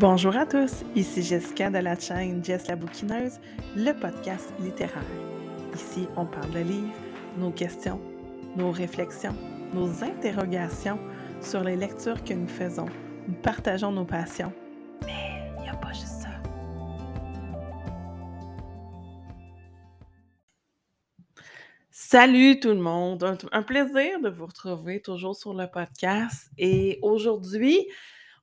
Bonjour à tous, ici Jessica de la chaîne Jess la bouquineuse, le podcast littéraire. Ici, on parle de livres, nos questions, nos réflexions, nos interrogations sur les lectures que nous faisons. Nous partageons nos passions. Mais il n'y a pas juste ça. Salut tout le monde, un, un plaisir de vous retrouver toujours sur le podcast. Et aujourd'hui,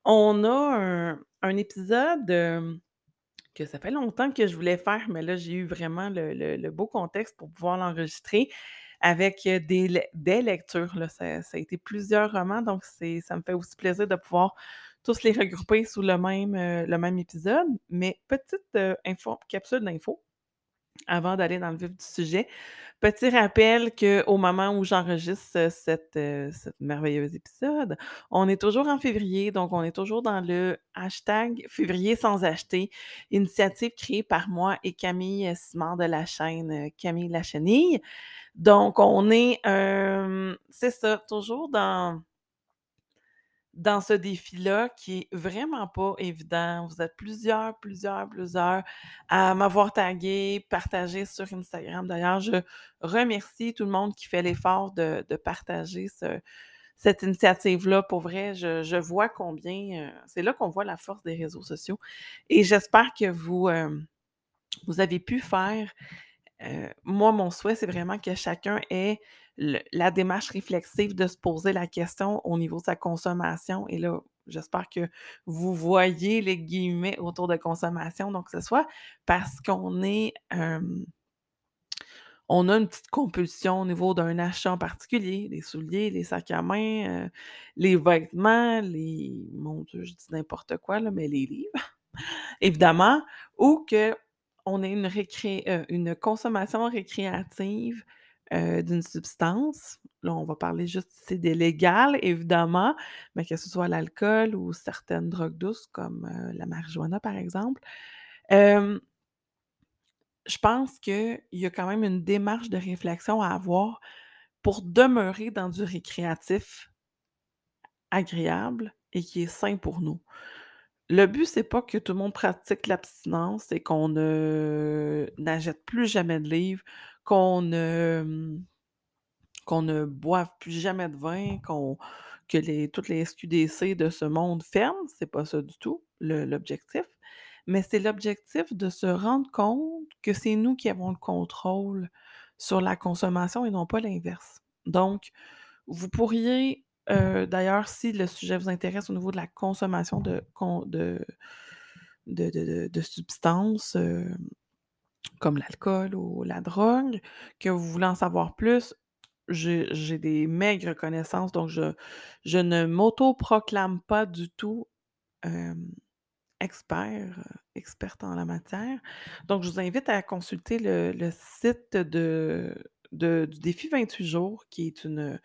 on a un, un épisode que ça fait longtemps que je voulais faire, mais là, j'ai eu vraiment le, beau contexte pour pouvoir l'enregistrer avec des, lectures. Ça, a été plusieurs romans, donc ça me fait aussi plaisir de pouvoir tous les regrouper sous le même, le même épisode. Mais petite info, capsule d'info avant d'aller dans le vif du sujet. Petit rappel qu'au moment où j'enregistre euh, cette, euh, merveilleux épisode, on est toujours en février, donc on est toujours dans le hashtag février sans acheter, initiative créée par moi et Camille Simard de la chaîne euh, Camille la Chenille. Donc, on est, c'est ça, toujours dans dans ce défi-là qui est vraiment pas évident. Vous êtes plusieurs, plusieurs, plusieurs à m'avoir tagué, partagé sur Instagram. D'ailleurs, je remercie tout le monde qui fait l'effort de, partager cette initiative-là. Pour vrai, je, vois combien, euh, c'est là qu'on voit la force des réseaux sociaux. Et j'espère que vous, euh, vous avez pu faire. Euh, moi, mon souhait, c'est vraiment que chacun ait la démarche réflexive de se poser la question au niveau de sa consommation. Et là, j'espère que vous voyez les guillemets autour de consommation. Donc, que ce soit parce qu'on est. on a une petite compulsion au niveau d'un achat en particulier, les souliers, les sacs à main, euh, les vêtements, les. Mon Dieu, je dis n'importe quoi, là, mais les livres, évidemment, ou que on ait. Euh, une consommation récréative euh, d'une substance. Là, on va parler juste ici des légales, évidemment, mais que ce soit l'alcool ou certaines drogues douces comme euh, la marijuana, par exemple. je pense qu'il y a quand même une démarche de réflexion à avoir pour demeurer dans du récréatif agréable et qui est sain pour nous. Le but, c'est pas que tout le monde pratique l'abstinence et qu'on n'achète plus jamais de livres, qu'on ne, mmh, qu'on ne boive plus jamais de vin, qu'on, que les, toutes les SQDC de ce monde ferment. C'est pas ça du tout, l'objectif. Mais c'est l'objectif de se rendre compte que c'est nous qui avons le contrôle sur la consommation et non pas l'inverse. Donc, vous pourriez, euh, d'ailleurs, si le sujet vous intéresse au niveau de la consommation de, de, de, substances, euh, comme l'alcool ou la drogue, que vous voulez en savoir plus, j'ai des maigres connaissances, donc je, ne m'auto-proclame pas du tout expert, experte en la matière. Donc, je vous invite à consulter le, site du défi 28 jours, qui est une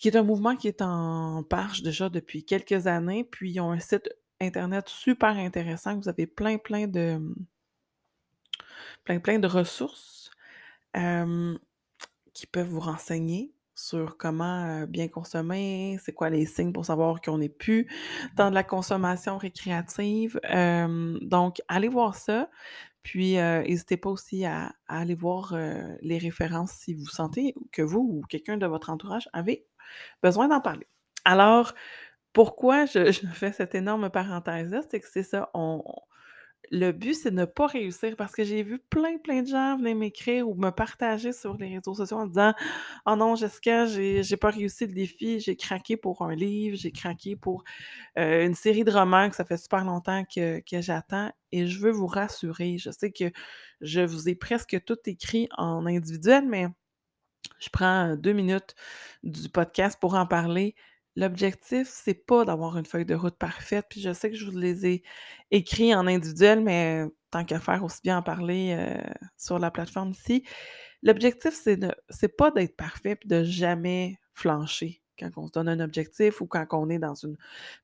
qui est un mouvement qui est en marche déjà depuis quelques années. Puis, ils ont un site internet super intéressant. Vous avez plein, plein de, plein, plein de ressources qui peuvent vous renseigner sur comment bien consommer, c'est quoi les signes pour savoir qu'on n'est plus dans de la consommation récréative. donc, allez voir ça. Puis, n'hésitez pas aussi à, aller voir les références si vous sentez que vous ou quelqu'un de votre entourage avez besoin d'en parler. Alors, pourquoi je, fais cette énorme parenthèse-là? C'est que c'est ça, on, le but, c'est de ne pas réussir parce que j'ai vu plein, plein de gens venir m'écrire ou me partager sur les réseaux sociaux en disant Oh non, Jessica, j'ai, j'ai pas réussi le défi, j'ai craqué pour un livre, j'ai craqué pour euh, une série de romans que ça fait super longtemps que j'attends. Et je veux vous rassurer, je sais que je vous ai presque tout écrit en individuel, mais je prends deux minutes du podcast pour en parler. L'objectif, c'est pas d'avoir une feuille de route parfaite, puis je sais que je vous les ai écrits en individuel, mais tant qu'à faire, aussi bien en parler sur la plateforme ici. L'objectif, c'est c'est pas d'être parfait puis de jamais flancher quand on se donne un objectif ou quand on est dans une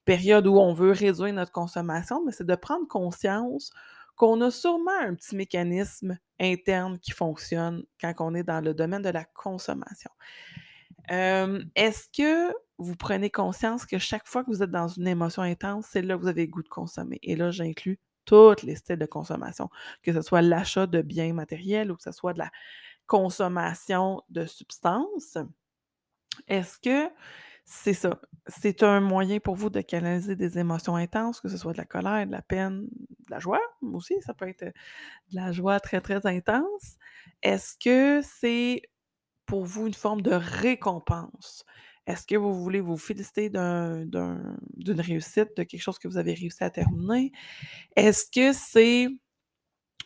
période où on veut réduire notre consommation, mais c'est de prendre conscience qu'on a sûrement un petit mécanisme interne qui fonctionne quand on est dans le domaine de la consommation. Est-ce que vous prenez conscience que chaque fois que vous êtes dans une émotion intense, c'est là que vous avez le goût de consommer? Et là, j'inclus toutes les styles de consommation, que ce soit l'achat de biens matériels ou que ce soit de la consommation de substances. Est-ce que c'est ça? C'est un moyen pour vous de canaliser des émotions intenses, que ce soit de la colère, de la peine, de la joie aussi, ça peut être de la joie très, très intense. Est-ce que c'est pour vous une forme de récompense? Est-ce que vous voulez vous féliciter d'un d'une réussite, de quelque chose que vous avez réussi à terminer? Est-ce que c'est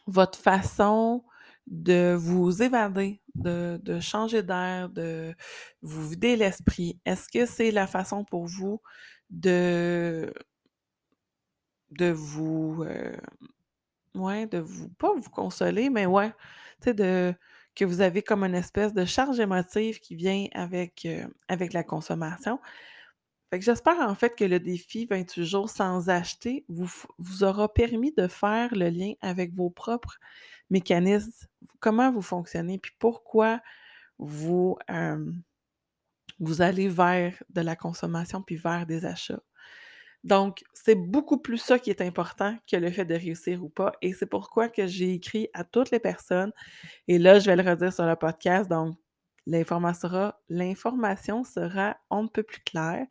votre façon de vous évader, de, changer d'air, de vous vider l'esprit? Est-ce que c'est la façon pour vous de, vous, euh, de vous, pas vous consoler, mais ouais, tu sais, de, que vous avez comme une espèce de charge émotive qui vient avec, euh, la consommation? Fait que j'espère en fait que le défi 28 jours sans acheter vous aura permis de faire le lien avec vos propres mécanismes, comment vous fonctionnez, puis pourquoi vous, vous allez vers de la consommation puis vers des achats. Donc, c'est beaucoup plus ça qui est important que le fait de réussir ou pas. Et c'est pourquoi que j'ai écrit à toutes les personnes. Et là, je vais le redire sur le podcast. Donc, l'information sera, l'information sera on ne plus claire.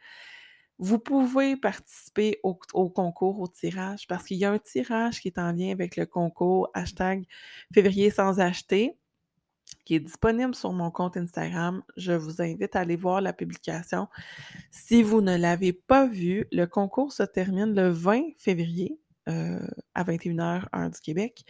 Vous pouvez participer au, concours, au tirage, parce qu'il y a un tirage qui est en lien avec le concours hashtag février sans acheter, qui est disponible sur mon compte Instagram. Je vous invite à aller voir la publication. Si vous ne l'avez pas vu, le concours se termine le 20 février euh, à 21h, heure du Québec.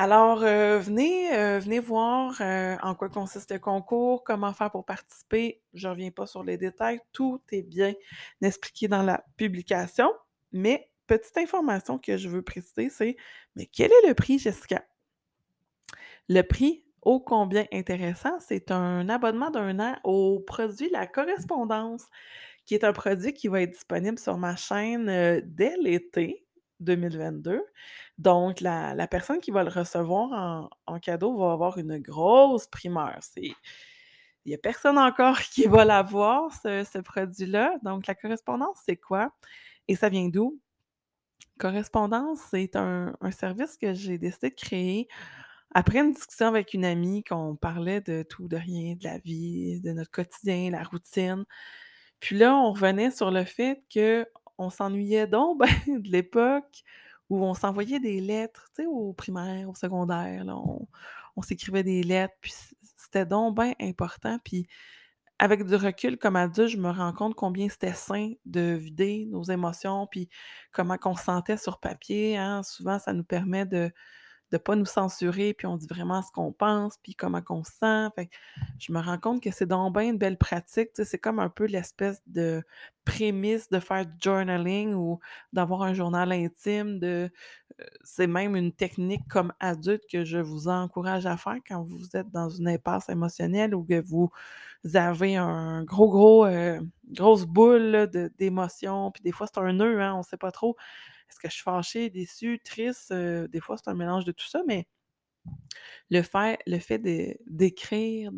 Alors, euh, venez, euh, venez voir euh, en quoi consiste le concours, comment faire pour participer. Je ne reviens pas sur les détails, tout est bien expliqué dans la publication. Mais petite information que je veux préciser, c'est mais quel est le prix, Jessica? Le prix, ô combien intéressant, c'est un abonnement d'un an au produit La Correspondance, qui est un produit qui va être disponible sur ma chaîne dès l'été 2022. Donc, la, personne qui va le recevoir en, cadeau va avoir une grosse primeur. il n'y a personne encore qui va l'avoir, ce, ce produit-là. Donc, la correspondance, c'est quoi? Et ça vient d'où? Correspondance, c'est un, service que j'ai décidé de créer après une discussion avec une amie qu'on parlait de tout, de rien, de la vie, de notre quotidien, la routine. Puis là, on revenait sur le fait que on s'ennuyait donc ben, de l'époque où on s'envoyait des lettres, tu sais, au primaire, au secondaire, on, s'écrivait des lettres, puis c'était donc bien important. Puis avec du recul comme adulte, je me rends compte combien c'était sain de vider nos émotions, puis comment qu'on se sentait sur papier. Hein. Souvent, ça nous permet de, de pas nous censurer, puis on dit vraiment ce qu'on pense, puis comment qu'on se sent. Fait je me rends compte que c'est donc bien une belle pratique. C'est comme un peu l'espèce de prémisse de faire journaling ou d'avoir un journal intime. De, c'est même une technique comme adulte que je vous encourage à faire quand vous êtes dans une impasse émotionnelle ou que vous avez un gros, gros, grosse boule d'émotions. Puis des fois, c'est un nœud, hein, on ne sait pas trop. Est-ce que je suis fâchée, déçue, triste? des fois, c'est un mélange de tout ça, mais le fait, le fait d'écrire,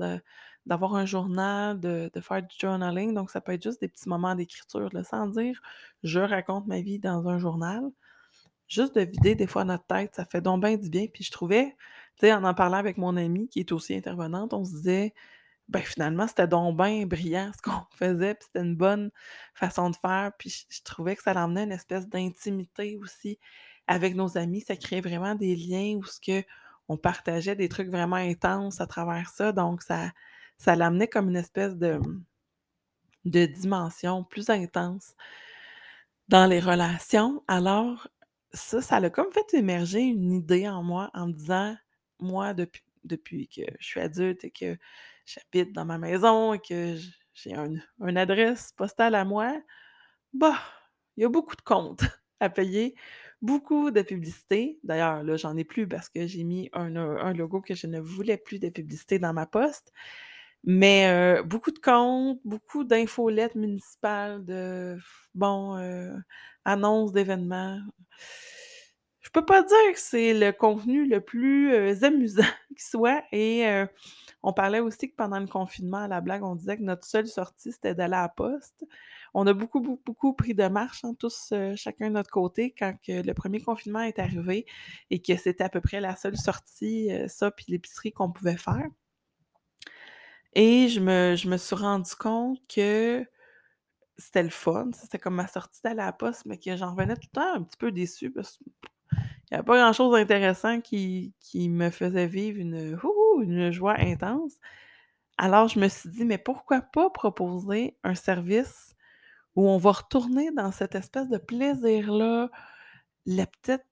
d'avoir un journal, de, faire du journaling, donc ça peut être juste des petits moments d'écriture, sans dire je raconte ma vie dans un journal. Juste de vider des fois notre tête, ça fait donc bien du bien. Puis je trouvais, tu sais, en en parlant avec mon amie qui est aussi intervenante, on se disait, ben finalement, c'était donc bien brillant ce qu'on faisait, puis c'était une bonne façon de faire. Puis je, trouvais que ça l'emmenait une espèce d'intimité aussi avec nos amis. Ça créait vraiment des liens où ce que on partageait des trucs vraiment intenses à travers ça. Donc, ça, ça l'amenait comme une espèce de, de dimension plus intense dans les relations. Alors, ça, ça a comme fait émerger une idée en moi en me disant, moi, depuis, depuis que je suis adulte et que j'habite dans ma maison et que j'ai une adresse postale à moi, bah, il y a beaucoup de comptes à payer, beaucoup de publicité. D'ailleurs, là, j'en ai plus parce que j'ai mis un, logo que je ne voulais plus de publicité dans ma poste. Mais euh, beaucoup de comptes, beaucoup d'infolettes municipales, de bon, euh, annonces d'événements. Je peux pas dire que c'est le contenu le plus, heu, amusant qui soit et heu, on parlait aussi que pendant le confinement, à la blague, on disait que notre seule sortie, c'était d'aller à la poste. On a beaucoup, beaucoup, beaucoup pris de marche, hein, tous, heu, chacun de notre côté quand le premier confinement est arrivé et que c'était à peu près la seule sortie, ça puis l'épicerie qu'on pouvait faire. Et je me je me suis rendu compte que c'était le fun, c'était comme ma sortie d'aller à la poste, mais que j'en revenais tout le temps un petit peu déçue qu'il y avait pas grand-chose d'intéressant qui qui me faisait vivre une une joie intense. Alors je me suis dit: «Mais pourquoi pas proposer un service où on va retourner dans cette espèce de plaisir-là, la petite,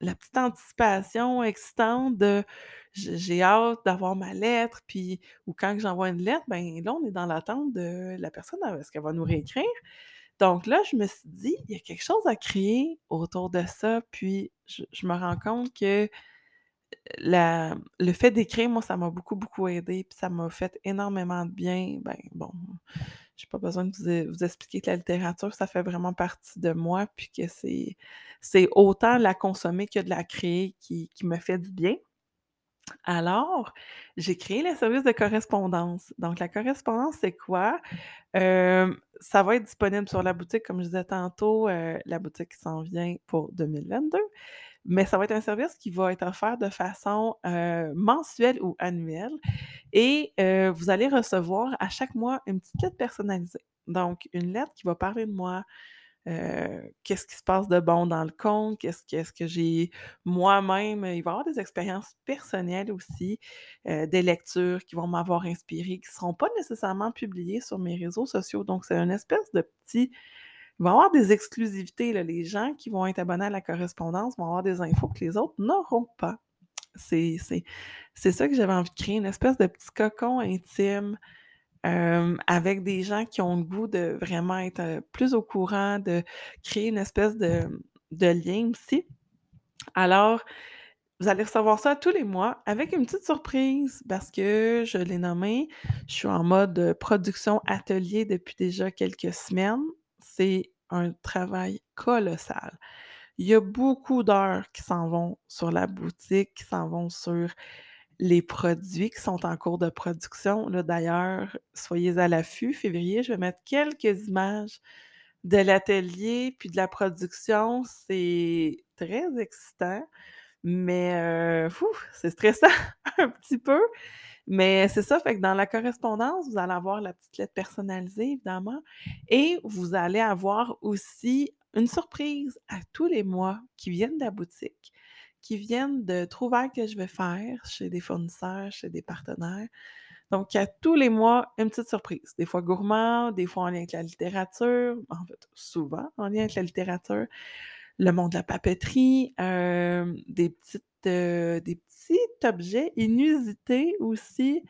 la petite anticipation excitante de j'ai hâte d'avoir ma lettre, puis ou quand j'envoie une lettre, ben là, on est dans l'attente de la personne, est-ce qu'elle va nous réécrire? Donc là, je me suis dit: «Il y a quelque chose à créer autour de ça», puis je me rends compte que le fait d'écrire, moi, ça m'a beaucoup, beaucoup aidé, puis ça m'a fait énormément de bien. Ben, bon, j'ai pas besoin de vous expliquer que la littérature, ça fait vraiment partie de moi, puis que c'est autant la consommer que de la créer qui me fait du bien. Alors, j'ai créé le service de correspondance. Donc la correspondance, c'est quoi? Hem, ça va être disponible sur la boutique, comme je disais tantôt, heu, la boutique s'en vient pour 2022. Mais ça va être un service qui va être offert de façon, heu, mensuelle ou annuelle et vous allez recevoir à chaque mois une petite lettre personnalisée. Donc une lettre qui va parler de moi, heu, qu'est-ce qui se passe de bon dans le compte, qu'est-ce qu'est-ce que j'ai moi-même il va y avoir des expériences personnelles aussi, heu, des lectures qui vont m'avoir inspirée, qui seront pas nécessairement publiées sur mes réseaux sociaux. Donc c'est une espèce de petit il va y avoir des exclusivités. Les gens qui vont être abonnés à la correspondance vont avoir des infos que les autres n'auront pas. C'est ça que j'avais envie de créer, une espèce de petit cocon intime, avec des gens qui ont le goût de vraiment être, plus au courant, de créer une espèce de de lien aussi. Alors, vous allez recevoir ça tous les mois avec une petite surprise parce que je l'ai nommé, je suis en mode, production atelier depuis déjà quelques semaines. C'est un travail colossal. Il y a beaucoup d'heures qui s'en vont sur la boutique, qui s'en vont sur les produits qui sont en cours de production. D'ailleurs, soyez à l'affût, février, je vais mettre quelques images de l'atelier puis de la production. C'est très excitant, mais fou, c'est stressant un petit peu. Mais c'est ça, fait que dans la correspondance, vous allez avoir la petite lettre personnalisée, évidemment, et vous allez avoir aussi une surprise à tous les mois qui viennent de la boutique, qui viennent de trouvailles que je vais faire chez des fournisseurs, chez des partenaires. Donc à tous les mois, une petite surprise. Des fois gourmand, des fois en lien avec la littérature, en fait, souvent en lien avec la littérature, le monde de la papeterie, hem, des petites, heu, des petits objets inusités aussi,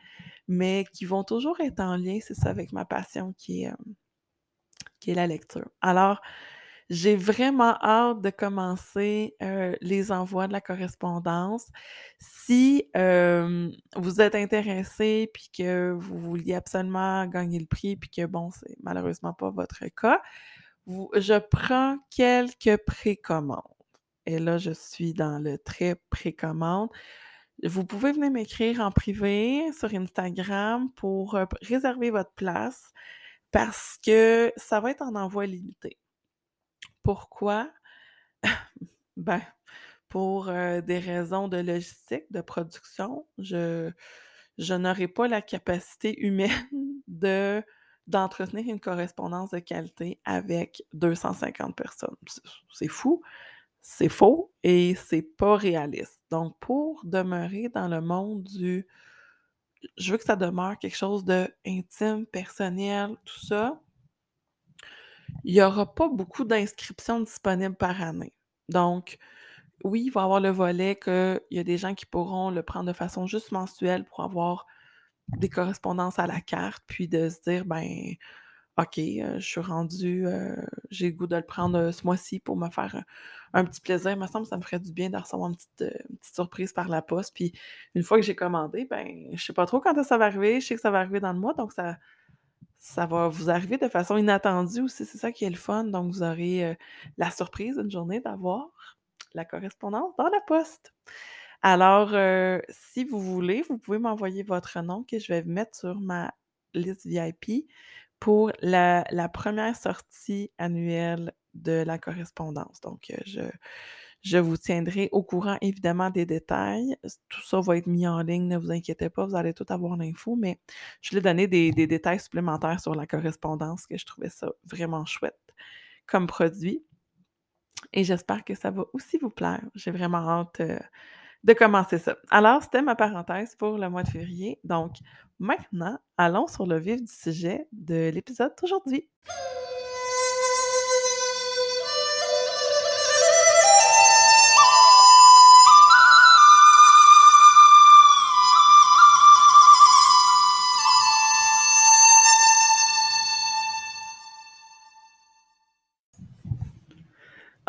mais qui vont toujours être en lien, c'est ça, avec ma passion qui est, hem, qui est la lecture. Alors, j'ai vraiment hâte de commencer, les envois de la correspondance. Si, vous êtes intéressés puis que vous vouliez absolument gagner le prix puis que bon, c'est malheureusement pas votre cas, je prends quelques précommandes et là, je suis dans le très précommande. Vous pouvez venir m'écrire en privé sur Instagram pour, réserver votre place parce que ça va être en envoi limité. Pourquoi? Ben, pour, des raisons de logistique, de production, je je n'aurai pas la capacité humaine de d'entretenir une correspondance de qualité avec 250 personnes. C'est fou, c'est faux et c'est pas réaliste. Donc pour demeurer dans le monde du je veux que ça demeure quelque chose d'intime, personnel, tout ça il y aura pas beaucoup d'inscriptions disponibles par année. Donc, oui, il va y avoir le volet qu'il y a des gens qui pourront le prendre de façon juste mensuelle pour avoir des correspondances à la carte, puis de se dire: «Ben, OK, heu, je suis rendu, heu, j'ai le goût de le prendre, ce mois-ci pour me faire un petit plaisir». Il me semble que ça me ferait du bien de recevoir une petite, petite surprise par la poste. Puis une fois que j'ai commandé, ben, je sais pas trop quand ça va arriver. Je sais que ça va arriver dans le mois, donc ça ça va vous arriver de façon inattendue aussi, c'est ça qui est le fun. Donc vous aurez, heu, la surprise une journée d'avoir la correspondance dans la poste. Alors, heu, si vous voulez, vous pouvez m'envoyer votre nom que je vais mettre sur ma liste VIP pour la la 1 sortie annuelle de la correspondance. Donc, heu, je je vous tiendrai au courant évidemment des détails. tout ça va être mis en ligne, ne vous inquiétez pas, vous allez tout avoir l'info, mais je voulais donner des des détails supplémentaires sur la correspondance, que je trouvais ça vraiment chouette comme produit et j'espère que ça va aussi vous plaire. J'ai vraiment hâte, heu, de commencer ça. Alors, c'était ma parenthèse pour le mois de février. Donc, maintenant, allons sur le vif du sujet de l'épisode d'aujourd'hui.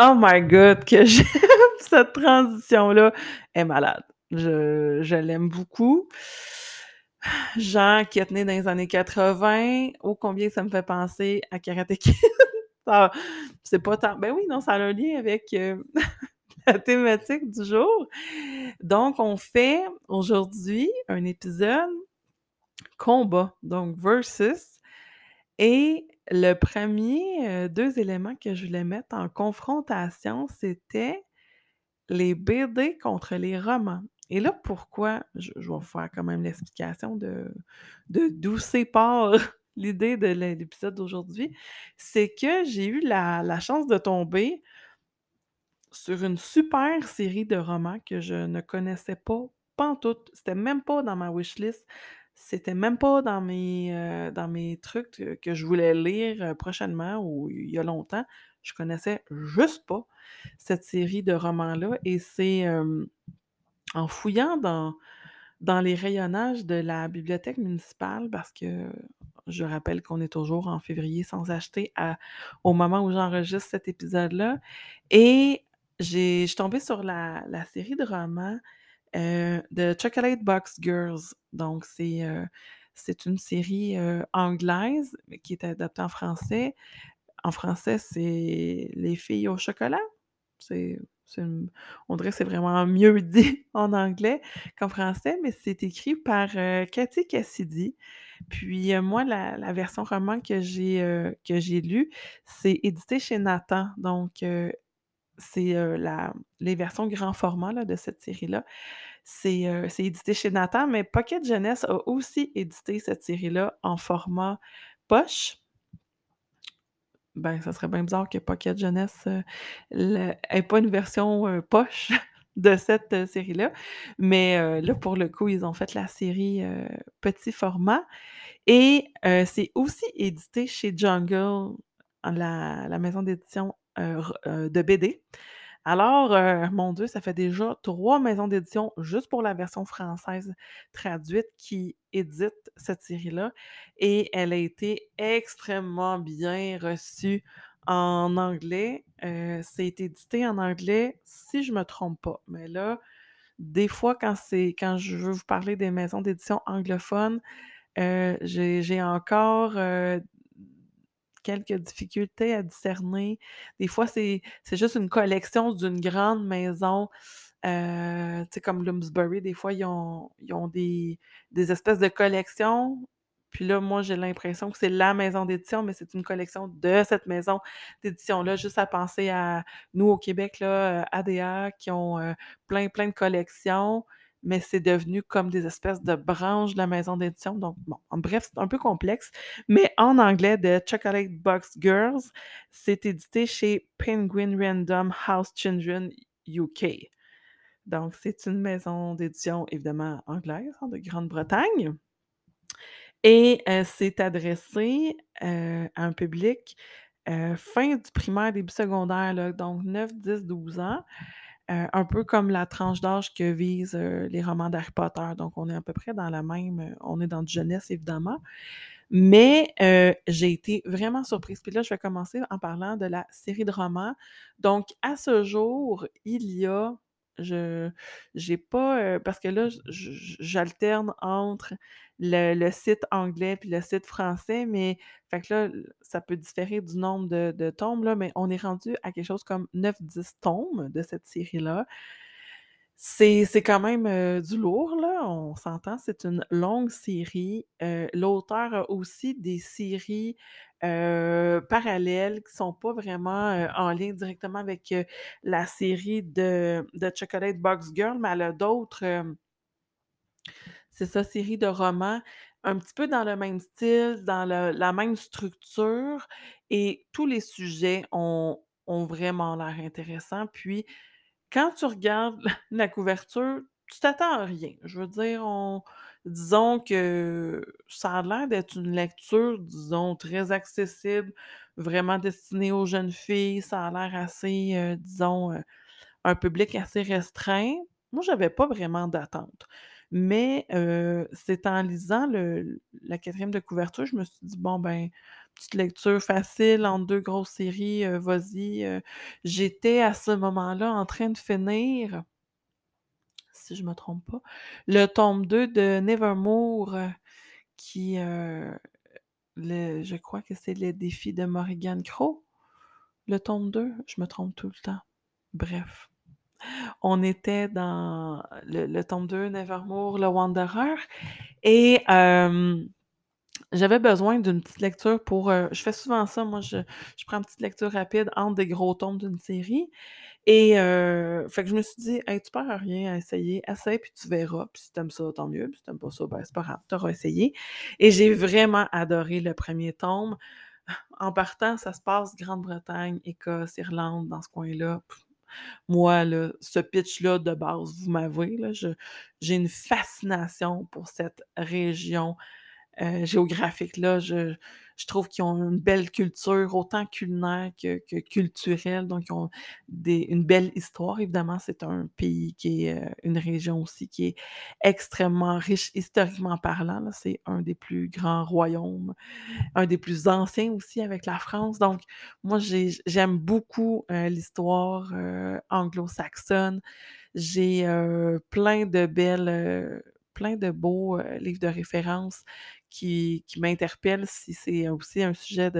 Oh my god, que j'aime cette transition-là! Est malade. Je l'aime beaucoup. Jean qui est né dans les années 80, ô combien ça me fait penser à Karate Kid. C'est pas tant ben oui, non, ça a un lien avec, heu, la thématique du jour. Donc on fait aujourd'hui un épisode combat, donc versus et le premier, er 2 éléments que je voulais mettre en confrontation, c'était les BD contre les romans. Et là, pourquoi? Je vais vous faire quand même l'explication de de d'où sépare l'idée de l'épisode d'aujourd'hui. C'est que j'ai eu la la chance de tomber sur une super série de romans que je ne connaissais pas pantoute. C'était même pas dans ma wishlist. C'était même pas dans mes, mes trucs, que je voulais lire, heu, prochainement ou il y a longtemps. Je connaissais juste pas cette série de romans-là et c'est, en fouillant dans les rayonnages de la bibliothèque municipale parce que je rappelle qu'on est toujours en février sans acheter au moment où j'enregistre cet épisode-là et je suis tombée sur la la série de romans, heu, de Chocolate Box Girls. Donc c'est, c'est une série, heu, anglaise, qui est adaptée en français. En français, c'est Les filles au chocolat? On dirait que c'est vraiment mieux dit en anglais qu'en français, mais c'est écrit par, Katie Cassidy. Puis, moi, la version roman que j'ai, que j'ai lue, c'est édité chez Nathan. Donc, c'est, les versions grand format, là, de cette série-là. C'est, édité chez Nathan, mais Pocket Jeunesse a aussi édité cette série-là en format poche. Ben, ça serait bien bizarre que Pocket Jeunesse, heu, le ait pas une version, poche de cette, série-là. Mais, là, pour le coup, ils ont fait la série, petit format et c'est aussi édité chez Jungle, la la maison d'édition, de BD. Alors, heu, mon Dieu, ça fait déjà 3 maisons d'édition juste pour la version française traduite qui éditent cette série-là et elle a été extrêmement bien reçue en anglais. C'est édité en anglais, si je me trompe pas. Mais là, des fois, quand je veux vous parler des maisons d'édition anglophones, j'ai encore, quelques difficultés à discerner. Des fois, c'est juste une collection d'une grande maison, heu, tu sais, comme Bloomsbury, des fois, ils ont ils ont des des espèces de collections. Puis là, moi, j'ai l'impression que c'est la maison d'édition, mais c'est une collection de cette maison d'édition-là. Juste à penser à nous, au Québec, là, ADA qui ont, heu, plein, plein de collections, mais c'est devenu comme des espèces de branches de la maison d'édition. Donc bon, en bref, c'est un peu complexe, mais en anglais, The Chocolate Box Girls, c'est édité chez Penguin Random House Children UK. Donc c'est une maison d'édition évidemment anglaise, hein, de Grande-Bretagne et heu, c'est adressé, heu, à un public, heu, fin du primaire, début secondaire, donc 9-10-12 ans, un peu comme la tranche d'âge que visent, heu, les romans d'Harry Potter. Donc on est à peu près dans la même, heu, on est dans du jeunesse évidemment, mais heu, j'ai été vraiment surprise. Puis là, je vais commencer en parlant de la série de romans. Donc à ce jour, il y a Je j'ai pas, heu parce que là, j'alterne entre le site anglais puis le site français, mais fait que là, ça peut différer du nombre de tomes, là, mais on est rendu à quelque chose comme 9-10 tomes de cette série-là. C'est c'est quand même, heu, du lourd, là, on s'entend, c'est une longue série. Heu, l'auteur a aussi des séries, heu, parallèles qui sont pas vraiment, heu, en lien directement avec, heu, la série de de Chocolate Box Girl, mais elle a d'autres, c'est ça, séries de romans, un petit peu dans le même style, dans la même structure et tous les sujets ont ont vraiment l'air intéressants. Puis, quand tu regardes la couverture, tu t'attends à rien. Je veux dire, on disons que ça a l'air d'être une lecture, disons, très accessible, vraiment destinée aux jeunes filles. Ça a l'air assez, heu, disons, heu, un public assez restreint. Moi, j'avais pas vraiment d'attente. Mais, heu, c'est en lisant le la 4e de couverture, je me suis dit: «Bon, ben, petite lecture facile entre 2 grosses séries, vas-y». J'étais à ce moment-là en train de finir si je me trompe pas, le tome 2 de Nevermoor, heu, qui, le je crois que c'est Les défis de Morrigan Crow? Le tome 2? Je me trompe tout le temps. Bref, on était dans le le tome 2, Nevermoor, le Wanderer et j'avais besoin d'une petite lecture pour, heu je fais souvent ça, moi, je je prends une petite lecture rapide entre des gros tomes d'une série et heu, fait que je me suis dit: «Hey, tu perds à rien à essayer, essaye puis tu verras, puis si tu aimes ça, tant mieux, puis si tu aimes pas ça, ben, c'est pas grave, tu auras essayé» et j'ai vraiment adoré le 1er tome. En partant, ça se passe Grande-Bretagne, Écosse, Irlande, dans ce coin-là. Moi, là, ce pitch-là, de base, vous m'avez, j'ai une fascination pour cette région, heu, géographique-là. Je je trouve qu'ils ont une belle culture, autant culinaire que culturelle, donc ils ont des une belle histoire. Évidemment, c'est un pays qui est, heu une région aussi qui est extrêmement riche historiquement parlant, là. C'est un des plus grands royaumes, un des plus anciens aussi avec la France. Donc moi, j'ai j'aime beaucoup, heu, l'histoire, anglo-saxonne. J'ai, plein de belles, plein de beaux, heu, livres de référence qui qui m'interpellent si c'est aussi un sujet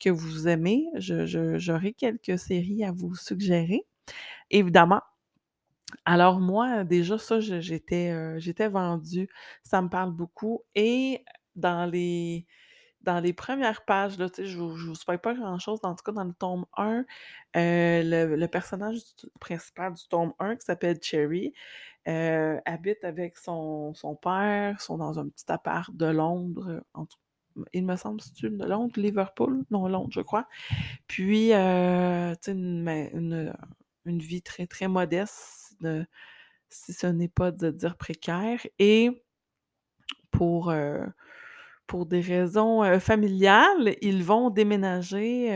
que vous aimez. J'aurais quelques séries à vous suggérer, évidemment. Alors moi, déjà ça, heu, j'étais vendue. Ça me parle beaucoup et dans les dans les 1res pages, là, je vous je vous spoil pas grand-chose, en tout cas dans le tome 1, heu, le personnage principal du tome 1 qui s'appelle Cherry, heu, habite avec son son père, ils sont dans un petit appart de Londres, en tout il me semble, c'est-tu de Londres? Liverpool? Non, Londres, je crois. Puis, heu, tu sais, une mai une une vie très, très modeste, de si ce n'est pas de dire précaire et pour, pour des raisons, familiales, ils vont déménager,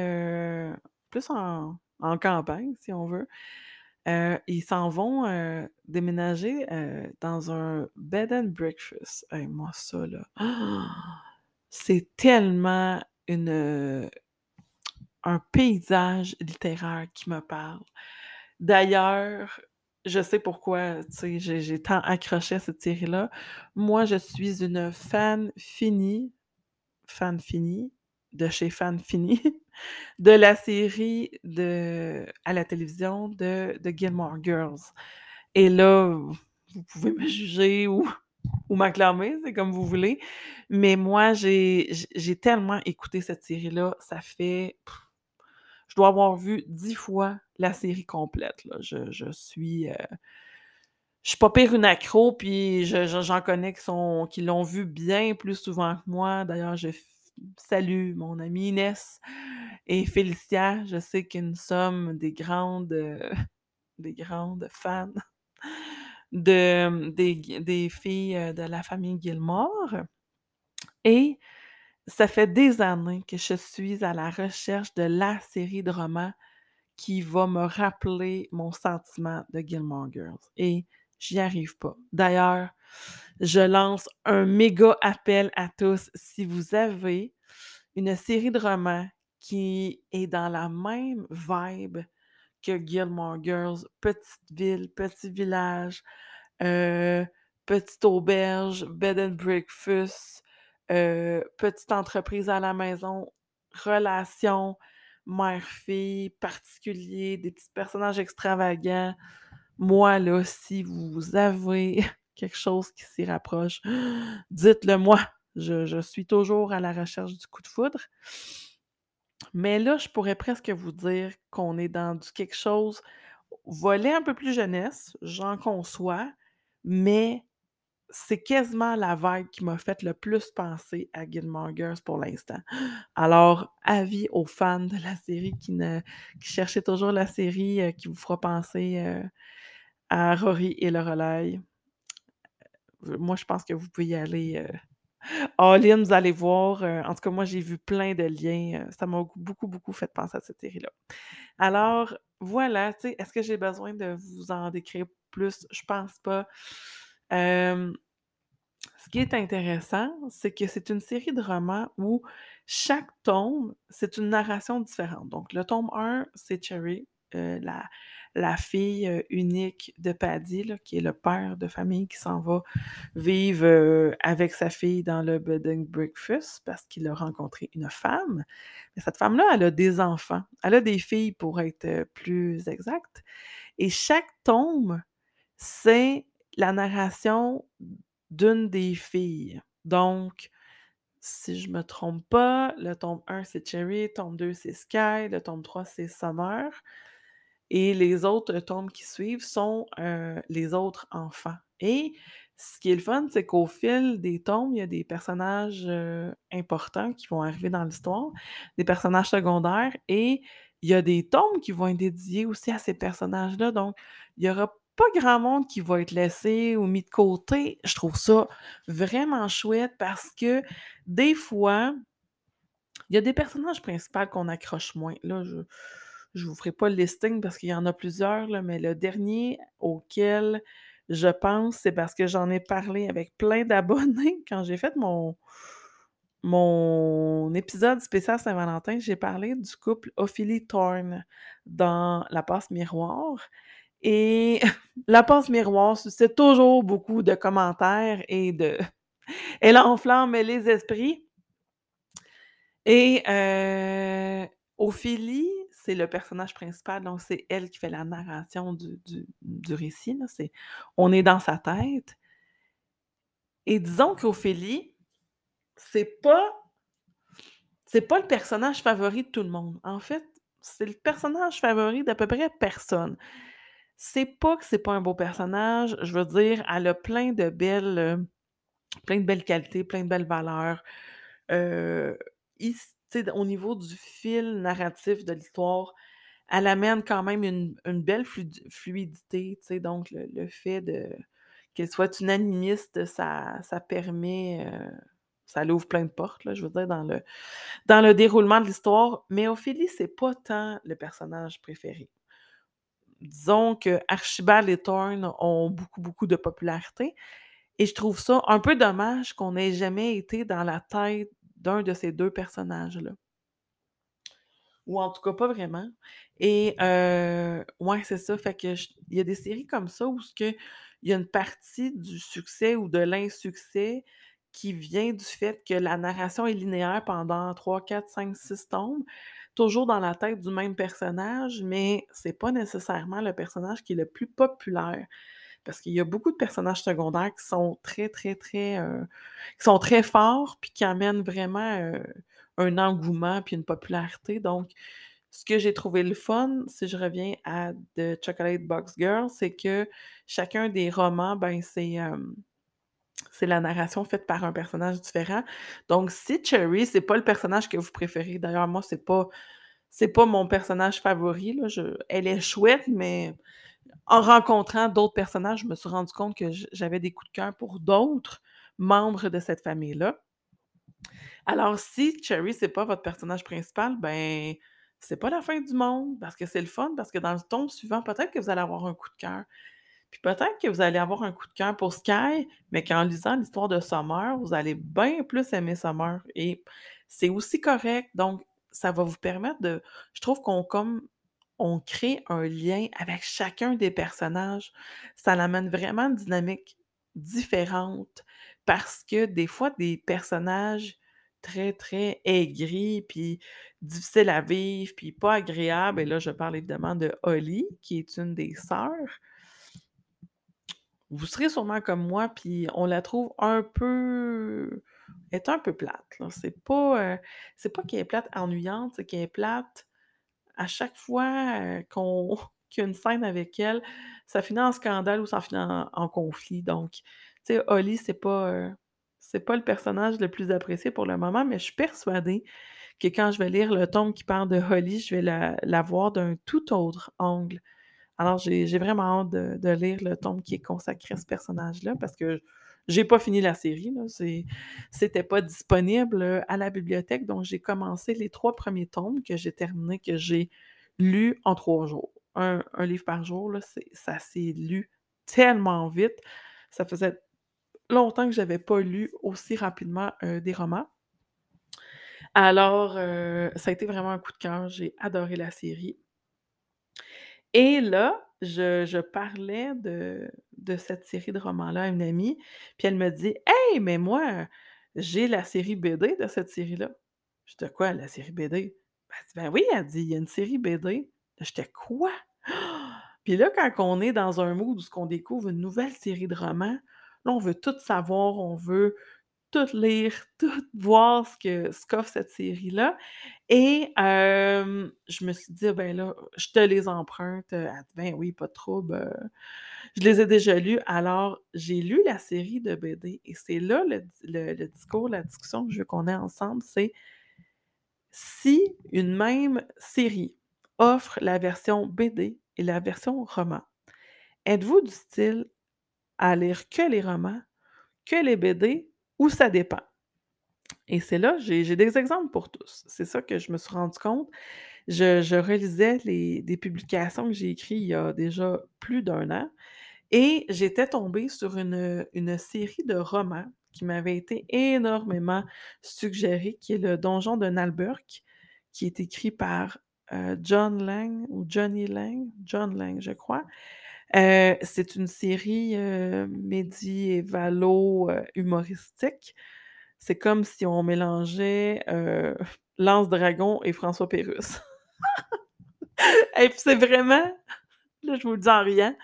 plus en campagne, si on veut. Ils s'en vont, déménager, dans un bed and breakfast. Hey, moi ça, là, c'est tellement une, un paysage littéraire qui me parle. D'ailleurs, je sais pourquoi, j'ai tant accroché à cette série-là. Moi, je suis une fan finie, fan finie, de chez fan fini, de la série de à la télévision de de Gilmore Girls et là, vous pouvez me juger ou ou m'acclamer, c'est comme vous voulez, mais moi, j'ai tellement écouté cette série-là, ça fait je dois avoir vu 10 fois la série complète. Je suis, heu je suis pas pire une accro, puis je je j'en connais qui l'ont vu bien plus souvent que moi. D'ailleurs, je salue mon amie Inès et Félicia. Je sais que nous sommes des grandes, heu, des grandes fans de, des des filles, heu, de la famille Gilmore et ça fait des années que je suis à la recherche de la série de romans qui va me rappeler mon sentiment de Gilmore Girls et j'y arrive pas. D'ailleurs, je lance un méga appel à tous. Si vous avez une série de romans qui est dans la même vibe que Gilmore Girls, petite ville, petit village, euh, petite auberge, bed and breakfast, euh, petite entreprise à la maison, relation, mère-fille, particulier, des petits personnages extravagants. Moi, là, si vous avez quelque chose qui s'y rapproche, dites-le moi. Je, je suis toujours à la recherche du coup de foudre. Mais là, je pourrais presque vous dire qu'on est dans du quelque chose volet un peu plus jeunesse, j'en conçois, mais c'est quasiment la vague qui m'a fait le plus penser à Gilmore pour l'instant. Alors, avis aux fans de la série qui, ne, cherchaient toujours la série euh, qui vous fera penser euh, à Rory et le relais. Euh, moi, je pense que vous pouvez y aller. Euh, All-in, vous allez voir. en tout cas, moi, j'ai vu plein de liens. ça m'a beaucoup, beaucoup fait penser à cette série-là. Alors, voilà, est-ce que j'ai besoin de vous en décrire plus? Je pense pas. Euh, ce qui est intéressant, c'est que c'est une série de romans où chaque tome, c'est une narration différente. Donc, le tome 1, c'est Cherry, euh, la, la fille euh, unique de Paddy, qui est le père de famille qui s'en va vivre avec sa fille dans le bed and breakfast parce qu'il a rencontré une femme. Mais cette femme-là, elle a des enfants. Elle a des filles pour être plus exact. Et chaque tome, c'est la narration d'une des filles. Donc, si je me trompe pas, le tome 1, c'est Cherry, le tome 2, c'est Sky, le tome 3, c'est Summer. Et les autres tomes qui suivent sont euh, les autres enfants. Et ce qui est le fun, c'est qu'au fil des tomes, il y a des personnages euh, importants qui vont arriver dans l'histoire, des personnages secondaires, et il y a des tomes qui vont être dédiés aussi à ces personnages-là. Donc, il n'y aura pas grand monde qui va être laissé ou mis de côté. Je trouve ça vraiment chouette parce que des fois, il y a des personnages principaux qu'on accroche moins. Là, je je vous ferai pas le listing parce qu'il y en a plusieurs, mais le dernier auquel je pense, c'est parce que j'en ai parlé avec plein d'abonnés quand j'ai fait mon, mon épisode spécial Saint-Valentin. J'ai parlé du couple Ophélie Thorne dans La passe miroir. Et La passe miroir suscite toujours beaucoup de commentaires et de. Elle enflamme les esprits. Et euh, Ophélie, c'est le personnage principal, donc c'est elle qui fait la narration du, du, du récit. Là. On est dans sa tête. Et disons qu'Ophélie, c'est pas c'est pas le personnage favori de tout le monde. En fait, c'est le personnage favori d'à peu près personne. C'est pas que c'est pas un beau personnage, je veux dire, elle a plein de belles euh, plein de belles qualités, plein de belles valeurs. Euh, au niveau du fil narratif de l'histoire, elle amène quand même une, belle flu- fluidité, donc le, fait de qu'elle soit une animiste, ça, ça permet, euh, ça l'ouvre plein de portes, je veux dire, dans le, dans le déroulement de l'histoire. Mais Ophélie, c'est pas tant le personnage préféré. Disons que Archibald et Thorne ont beaucoup, beaucoup de popularité. Et je trouve ça un peu dommage qu'on n'ait jamais été dans la tête d'un de ces deux personnages-là. Ou en tout cas, pas vraiment. Et euh, ouais, c'est ça. Fait que il y a des séries comme ça où il y a une partie du succès ou de l'insuccès qui vient du fait que la narration est linéaire pendant 3, 4, 5, 6 tomes, toujours dans la tête du même personnage, mais c'est pas nécessairement le personnage qui est le plus populaire. Parce qu'il y a beaucoup de personnages secondaires qui sont très, très, très, euh, qui sont très forts, puis qui amènent vraiment euh, un engouement puis une popularité. Donc, ce que j'ai trouvé le fun, si je reviens à The Chocolate Box Girl, c'est que chacun des romans, ben, c'est euh, c'est la narration faite par un personnage différent. Donc, si Cherry, c'est pas le personnage que vous préférez, d'ailleurs, moi, c'est pas c'est pas mon personnage favori. Là, elle est chouette, mais en rencontrant d'autres personnages, je me suis rendu compte que j'avais des coups de cœur pour d'autres membres de cette famille-là. Alors, si Cherry, c'est pas votre personnage principal, ben, c'est pas la fin du monde, parce que c'est le fun, parce que dans le tome suivant, peut-être que vous allez avoir un coup de cœur. Puis peut-être que vous allez avoir un coup de cœur pour Sky, mais qu'en lisant l'histoire de Summer, vous allez bien plus aimer Summer. Et c'est aussi correct. Donc, ça va vous permettre de. Je trouve qu'on comme on crée un lien avec chacun des personnages. Ça l'amène vraiment une dynamique différente parce que des fois, des personnages très, très aigris, puis difficiles à vivre, puis pas agréables et là, je parle évidemment de Holly, qui est une des sœurs. Vous serez sûrement comme moi, puis on la trouve un peu est un peu plate. C'est pas, c'est pas qu'elle est plate ennuyante, c'est qu'elle est plate à chaque fois, heu, qu'on qu'il y a une scène avec elle, ça finit en scandale ou ça finit en conflit. Donc, tu sais, Holly, c'est pas, heu, c'est pas le personnage le plus apprécié pour le moment, mais je suis persuadée que quand je vais lire le tome qui parle de Holly, je vais la voir d'un tout autre angle. Alors j'ai vraiment hâte de lire le tome qui est consacré à ce personnage-là parce que j'ai pas fini la série, c'était pas disponible, à la bibliothèque, donc j'ai commencé les 3 premiers tomes que j'ai terminés, que j'ai lus en 3 jours. Un livre par jour, ça s'est lu tellement vite. Ça faisait longtemps que j'avais pas lu aussi rapidement, heu, des romans. Alors, heu, ça a été vraiment un coup de cœur, j'ai adoré la série. Et là, je parlais de cette série de romans-là à une amie, puis elle me dit: «Hey, mais moi, j'ai la série BD de cette série-là». Je «De quoi la série BD?» Ben, dit: «Ben oui», elle dit: «Il y a une série BD». J'étais: «Quoi?» Puis là, quand on est dans un mood où qu'on découvre une nouvelle série de romans, là, on veut tout savoir, on veut tout lire, tout voir ce que ce qu'offre cette série-là et je me suis dit: «Ah ben là, je te les emprunte», «Ben oui, pas de trouble, heu, je les ai déjà lus». Alors, j'ai lu la série de BD et c'est là le le le discours, la discussion que je veux qu'on ait ensemble, c'est si une même série offre la version BD et la version roman, êtes-vous du style à lire que les romans, que les BD ou ça dépend? Et c'est là, j'ai des exemples pour tous. C'est ça que je me suis rendu compte. Je relisais les des publications que j'ai écrites il y a déjà plus d'un an et j'étais tombée sur une, une série de romans qui m'avait été énormément suggérée, qui est le Donjon de Nalburk, qui est écrit par, heu, John Lang ou Johnny Lang, John Lang, je crois. Heu, c'est une série, heu, médiévalo, heu, humoristique. C'est comme si on mélangeait, Lance Dragon et François Pérusse. Et puis c'est vraiment là, je vous le dis en riant,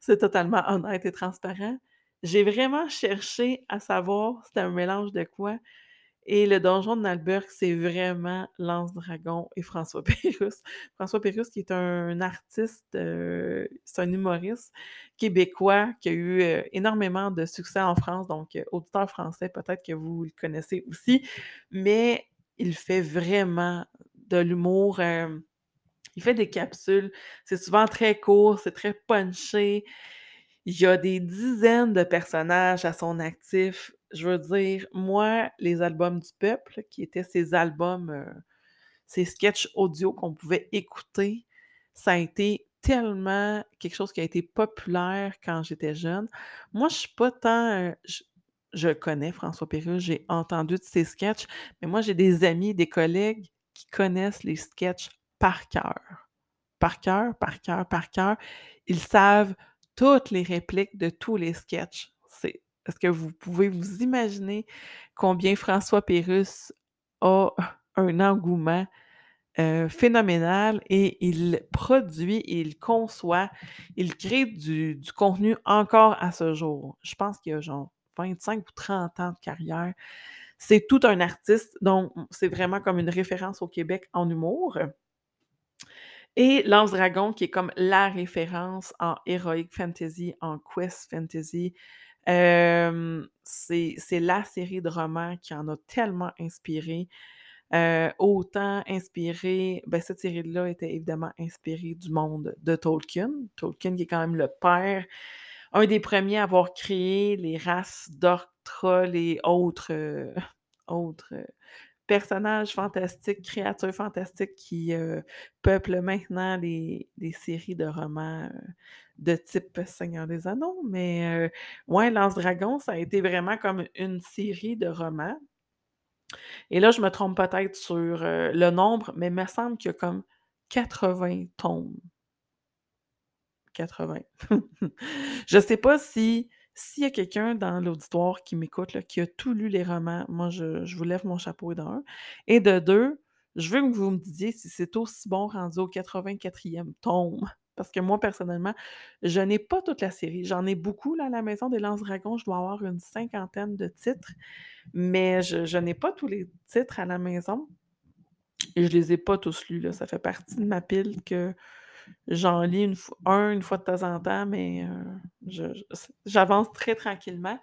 c'est totalement honnête et transparent. J'ai vraiment cherché à savoir c'était un mélange de quoi et le Donjon de Nalburk, c'est vraiment Lance Dragon et François Pérusse. François Pérusse qui est un artiste, heu, c'est un humoriste québécois qui a eu, heu, énormément de succès en France, donc heu, auditeur français, peut-être que vous le connaissez aussi, mais il fait vraiment de l'humour, hem, il fait des capsules, c'est souvent très court, c'est très punché. Il y a des dizaines de personnages à son actif. Je veux dire, moi, les albums du peuple, qui étaient ces albums, heu, ces sketchs audio qu'on pouvait écouter, ça a été tellement quelque chose qui a été populaire quand j'étais jeune. Moi, je suis pas tant, heu, je connais François Pérusse, j'ai entendu de ses sketchs, mais moi, j'ai des amis, des collègues qui connaissent les sketchs par cœur. Par cœur, par cœur, par cœur. Ils savent toutes les répliques de tous les sketchs. Est-ce que vous pouvez vous imaginer combien François Pérusse a un engouement, heu, phénoménal et il produit il conçoit, il crée du du contenu encore à ce jour. Je pense qu'il y a genre 25 ou 30 ans de carrière. C'est tout un artiste, donc c'est vraiment comme une référence au Québec en humour. Et Lance Dragon qui est comme la référence en heroic fantasy, en quest fantasy. C'est la série de romans qui en a tellement inspiré. Autant inspiré ben, cette série-là était évidemment inspirée du monde de Tolkien. Tolkien qui est quand même le père, un des premiers à avoir créé les races d'orques, trolls et autres, autres, personnages fantastiques, créatures fantastiques qui, heu, peuplent maintenant les les séries de romans, heu, de type Seigneur des Anneaux. Mais, heu, ouais, Lance Dragon, ça a été vraiment comme une série de romans. Et là, je me trompe peut-être sur, heu, le nombre, mais il me semble qu'il y a comme 80 tomes. 80. Je sais pas si s'il y a quelqu'un dans l'auditoire qui m'écoute, qui a tout lu les romans, moi, je vous lève mon chapeau 1 et de 2, je veux que vous me disiez si c'est aussi bon rendu au 84e tome. Parce que moi, personnellement, je n'ai pas toute la série. J'en ai beaucoup, là, à la maison des Lances Dragons. Je dois avoir une cinquantaine de titres, mais je je n'ai pas tous les titres à la maison et je les ai pas tous lus, là. Ça fait partie de ma pile que j'en lis un, une fois de temps en temps, mais c j'avance très tranquillement.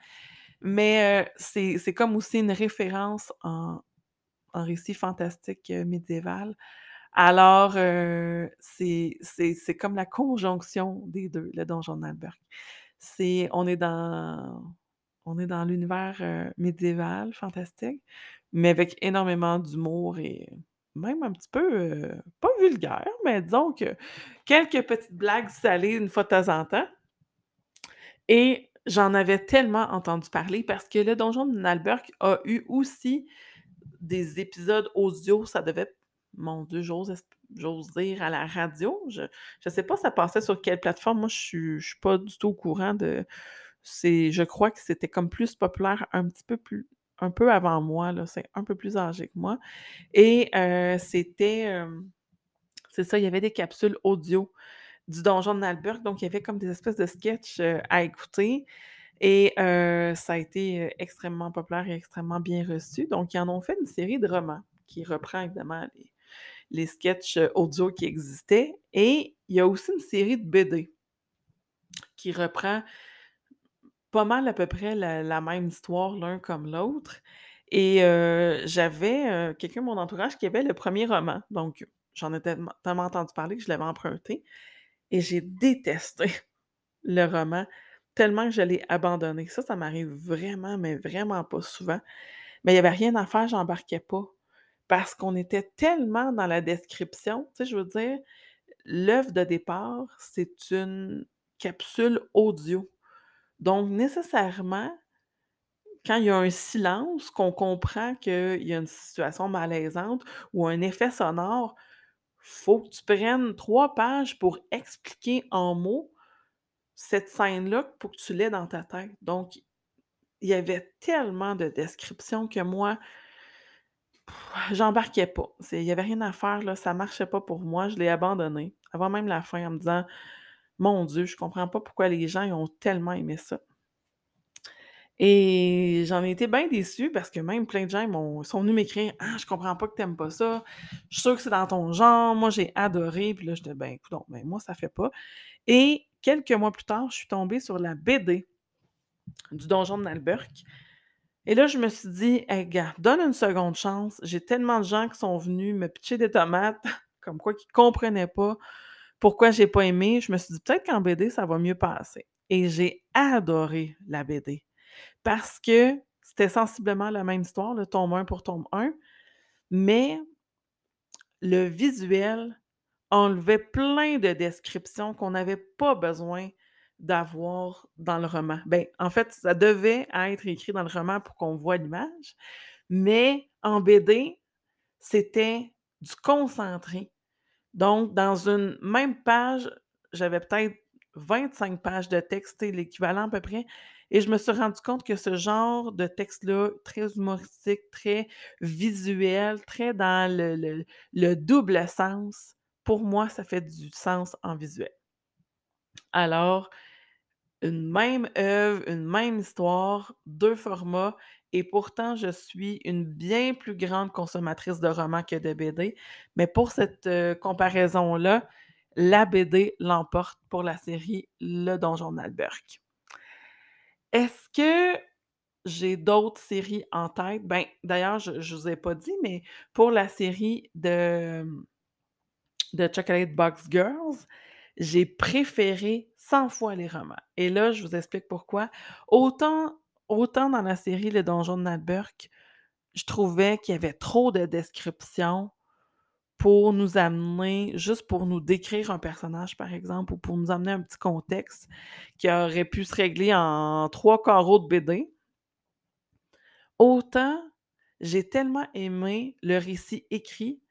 Mais heu, c'est comme aussi une référence en en récit fantastique, heu, médiéval. Alors c'est comme la conjonction des 2, le Donjon de Malberk. C'est on est dans l'univers, médiéval, fantastique, mais avec énormément d'humour et même un petit peu, heu, pas vulgaire, mais disons que quelques petites blagues salées une fois de temps en temps. Et j'en avais tellement entendu parler parce que le Donjon de Nalburk a eu aussi des épisodes audio, ça devait mon Dieu, j'ose j'ose dire à la radio. Je je sais pas ça passait sur quelle plateforme. Moi, je je suis pas du tout au courant de c'est je crois que c'était comme plus populaire un petit peu plus un peu avant moi, c'est un peu plus âgé que moi et heu, c'était, hem, c'est ça, il y avait des capsules audio du Donjon de Nalburk, donc il y avait comme des espèces de sketchs, heu, à écouter et ça a été, extrêmement populaire et extrêmement bien reçu. Donc ils en ont fait une série de romans qui reprend évidemment les sketchs, audio qui existaient et il y a aussi une série de BD qui reprend pas mal à peu près la même histoire l'un comme l'autre et j'avais, quelqu'un de mon entourage qui avait le premier roman, donc j'en ai tellement entendu parler que je l'avais emprunté et j'ai détesté le roman tellement que je l'ai abandonné. Ça, ça m'arrive vraiment, mais vraiment pas souvent, mais il y avait rien à faire, j'embarquais pas parce qu'on était tellement dans la description. Tu sais, je veux dire, l'œuvre de départ, c'est une capsule audio, donc nécessairement quand il y a un silence, qu'on comprend qu'il y a une situation malaisante ou un effet sonore, faut que tu prennes 3 pages pour expliquer en mots cette scène-là pour que tu l'aies dans ta tête. Donc il y avait tellement de descriptions que moi j'embarquais pas. Il y avait rien à faire là, ça marchait pas pour moi, je l'ai abandonné avant même la fin en me disant: «Mon Dieu, je comprends pas pourquoi les gens ont tellement aimé ça». Et j'en ai été bien déçue parce que même plein de gens sont venus m'écrire: «Ah, je comprends pas que tu aimes pas ça. Je suis sûre que c'est dans ton genre. Moi, j'ai adoré». Puis là, j'étais: «Ben, coudonc, ben, moi, ça fait pas» et quelques mois plus tard, je suis tombée sur la BD du Donjon de Nalburk et là, je me suis dit: «Hey gars, donne une seconde chance». J'ai tellement de gens qui sont venus me pitcher des tomates, comme quoi qu'ils comprenaient pas pourquoi j'ai pas aimé. Je me suis dit: «Peut-être qu'en BD, ça va mieux passer» et j'ai adoré la BD parce que c'était sensiblement la même histoire, le tome 1 pour tome 1, mais le visuel enlevait plein de descriptions qu'on n'avait pas besoin d'avoir dans le roman. Ben, en fait, ça devait être écrit dans le roman pour qu'on voit l'image, mais en BD, c'était du concentré. Donc dans une même page, j'avais peut-être 25 pages de texte, l'équivalent à peu près et je me suis rendue compte que ce genre de texte-là, très humoristique, très visuel, très dans le le le double sens, pour moi, ça fait du sens en visuel. Alors, une même œuvre, une même histoire, 2 formats et pourtant je suis une bien plus grande consommatrice de romans que de BD, mais pour cette, heu, comparaison-là, la BD l'emporte pour la série Le Donjon de Nalburk. Est-ce que j'ai d'autres séries en tête? Ben, d'ailleurs, je je vous ai pas dit, mais pour la série de, de Chocolate Box Girls, j'ai préféré 100 fois les romans et là, je vous explique pourquoi. Autant autant dans la série Le Donjon de Nalburk, je trouvais qu'il y avait trop de descriptions pour nous amener juste pour nous décrire un personnage, par exemple, ou pour nous amener un petit contexte qui aurait pu se régler en 3 carreaux de BD autant j'ai tellement aimé le récit écrit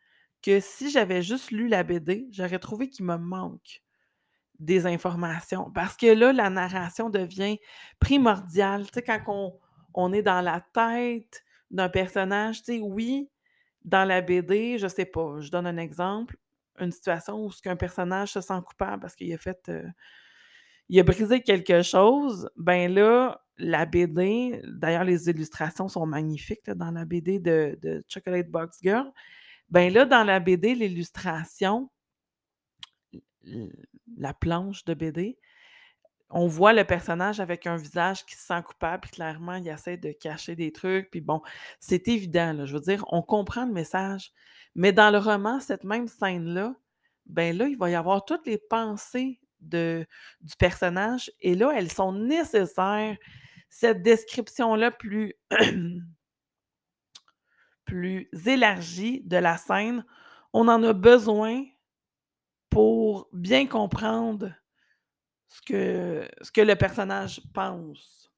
que si j'avais juste lu la BD, j'aurais trouvé qu'il me manque des informations. Parce que là, la narration devient primordiale. Tu sais, quand on, est dans la tête d'un personnage, tu sais, oui, dans la BD, je sais pas, je donne un exemple, une situation où ce qu'un personnage se sent coupable parce qu'il a fait euh, il a brisé quelque chose, ben là, la BD, d'ailleurs, les illustrations sont magnifiques dans la BD de, de, Chocolate Box Girl. Ben là, dans la BD, l'illustration, la planche de BD, on voit le personnage avec un visage qui se sent coupable, puis clairement, il essaie de cacher des trucs, puis bon, c'est évident, je veux dire, on comprend le message. Mais dans le roman, cette même scène-là, ben là, il va y avoir toutes les pensées du personnage, et là, elles sont nécessaires. Cette description-là plus élargie de la scène, on en a besoin pour bien comprendre ce que, ce que le personnage pense.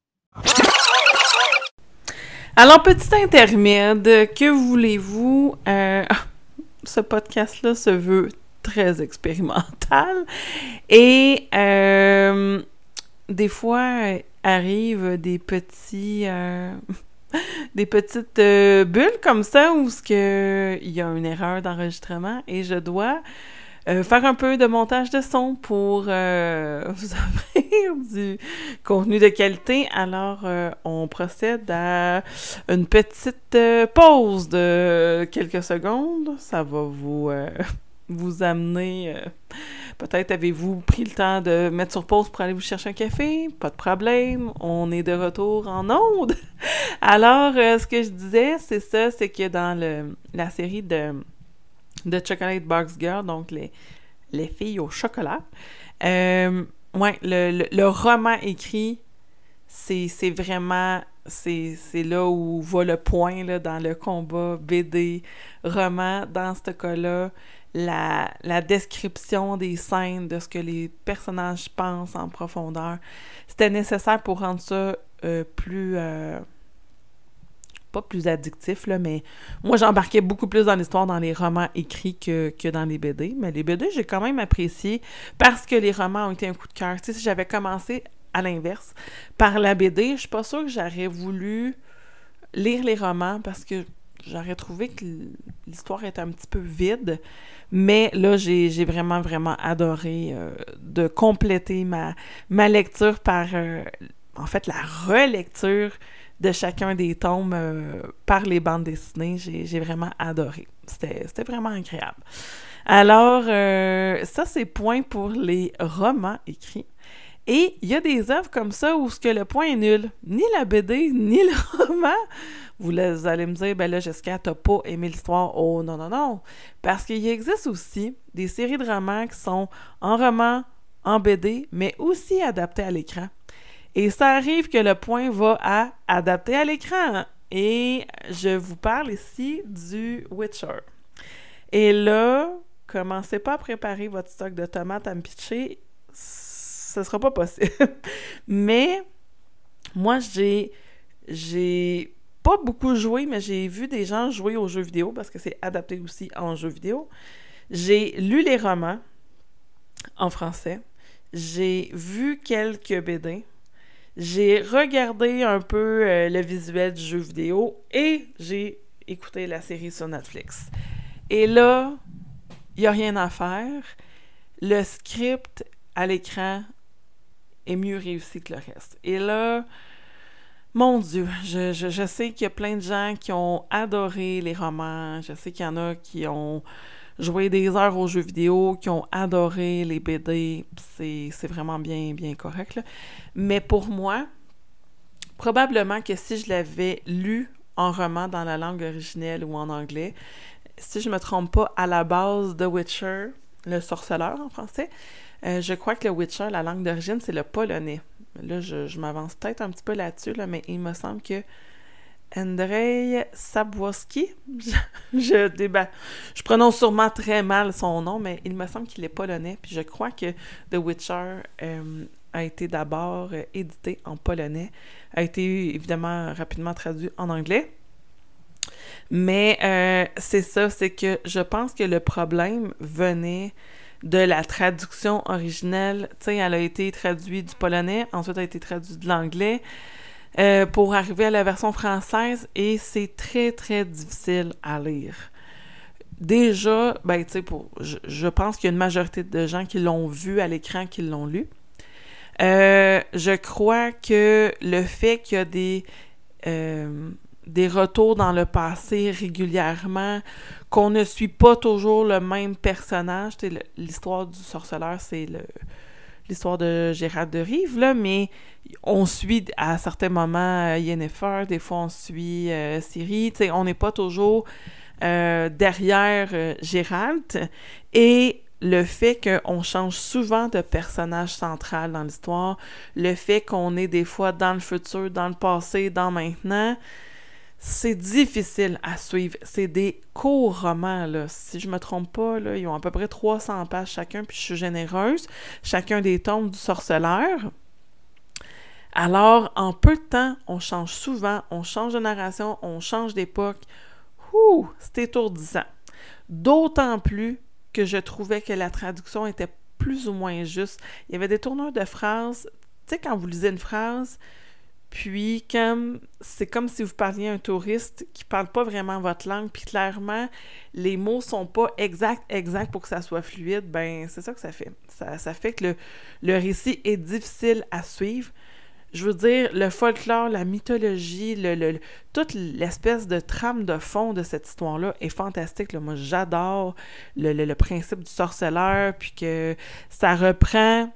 Alors, petit intermède, que voulez-vous? Euh, ce podcast-là se veut très expérimental. Et euh, des fois, arrivent des petits... Euh, des petites bulles comme ça où il y a une erreur d'enregistrement et je dois euh, faire un peu de montage de son pour euh, vous offrir du contenu de qualité. Alors, euh, on procède à une petite pause de quelques secondes. Ça va vous, vous amener... Peut-être avez-vous pris le temps de mettre sur pause pour aller vous chercher un café? Pas de problème, on est de retour en onde. Alors, ce que je disais, c'est ça, c'est que dans le, la série de de Chocolate Box Girl, donc les, les filles au chocolat. Euh, ouais, le, roman écrit, c'est vraiment. C'est là où va le point là, dans le combat BD, roman. Dans ce cas-là, la, la, description des scènes, de ce que les personnages pensent en profondeur, c'était nécessaire pour rendre ça euh, plus. Euh, pas plus addictif, là, mais moi, j'embarquais beaucoup plus dans l'histoire dans les romans écrits que, dans les BD. Mais les BD, j'ai quand même apprécié parce que les romans ont été un coup de cœur. Si j'avais commencé à l'inverse par la BD, je suis pas sûre que j'aurais voulu lire les romans parce que j'aurais trouvé que l'histoire était un petit peu vide. Mais là, j'ai vraiment, vraiment adoré euh, de compléter ma, ma lecture par, euh, en fait, la relecture de chacun des tomes euh, par les bandes dessinées. J'ai vraiment adoré. C'était vraiment agréable. Alors, euh, ça, c'est point pour les romans écrits. Et il y a des œuvres comme ça où ce que le point est nul. Ni la BD, ni le roman. Vous, allez me dire, ben là, Jessica, t'as pas aimé l'histoire. Oh non, non, non. Parce qu'il existe aussi des séries de romans qui sont en roman, en BD, mais aussi adaptés à l'écran. Et ça arrive que le point va à adapter à l'écran. Et je vous parle ici du Witcher. Et là, commencez pas à préparer votre stock de tomates à me pitcher. Ce sera pas possible. mais moi, j'ai j'ai pas beaucoup joué, mais j'ai vu des gens jouer aux jeux vidéo parce que c'est adapté aussi en jeux vidéo. J'ai lu les romans en français. J'ai vu quelques BD j'ai regardé un peu euh, le visuel du jeu vidéo et j'ai écouté la série sur Netflix. Et là, il n'y a rien à faire. Le script à l'écran est mieux réussi que le reste. Et là, mon Dieu, je, je sais qu'il y a plein de gens qui ont adoré les romans. Je sais qu'il y en a qui ont joué des heures aux jeux vidéo, qui ont adoré les BD. C'est vraiment bien, bien correct. Mais pour moi, probablement que si je l'avais lu en roman dans la langue originelle ou en anglais, si je me trompe pas, à la base de Witcher, le sorceleur en français, euh, je crois que le Witcher, la langue d'origine, c'est le polonais. Là, je, m'avance peut-être un petit peu là-dessus, là, mais il me semble que Andrzej Sabwowski. Je, je prononce sûrement très mal son nom, mais il me semble qu'il est polonais. Puis je crois que The Witcher euh, a été d'abord euh, édité en polonais, a été évidemment rapidement traduit en anglais. Mais euh, c'est ça, c'est que je pense que le problème venait de la traduction originelle. Tu sais, elle a été traduite du polonais, ensuite elle a été traduite de l'anglais euh, pour arriver à la version française et c'est très, très difficile à lire. Déjà, ben, pour, je, pense qu'il y a une majorité de gens qui l'ont vu à l'écran, qui l'ont lu. Euh, je crois que le fait qu'il y a des, euh, des retours dans le passé régulièrement, qu'on ne suit pas toujours le même personnage. L'histoire du sorceleur, c'est l'histoire de Gérard de Rive, mais on suit à certains moments euh, Yennefer, des fois on suit euh, Siri, on n'est pas toujours euh, derrière euh, Gérald. Et le fait qu'on change souvent de personnage central dans l'histoire, le fait qu'on est des fois dans le futur, dans le passé, dans maintenant, c'est difficile à suivre. C'est des courts romans, là. Si je me trompe pas, là, ils ont à peu près 300 pages chacun, puis je suis généreuse. Chacun des tomes du sorceleur. Alors, en peu de temps, on change souvent, on change de narration, on change d'époque. Ouh, c'est étourdissant. D'autant plus que je trouvais que la traduction était plus ou moins juste. Il y avait des tourneurs de phrases. Tu sais, quand vous lisez une phrase, puis comme c'est comme si vous parliez à un touriste qui parle pas vraiment votre langue, puis clairement les mots sont pas exacts, exacts pour que ça soit fluide, ben c'est ça que ça fait. Ça, ça fait que le, le, récit est difficile à suivre. Je veux dire, le folklore, la mythologie, le, le toute l'espèce de trame de fond de cette histoire-là est fantastique. Moi, j'adore le, principe du sorceleur, puis que ça reprend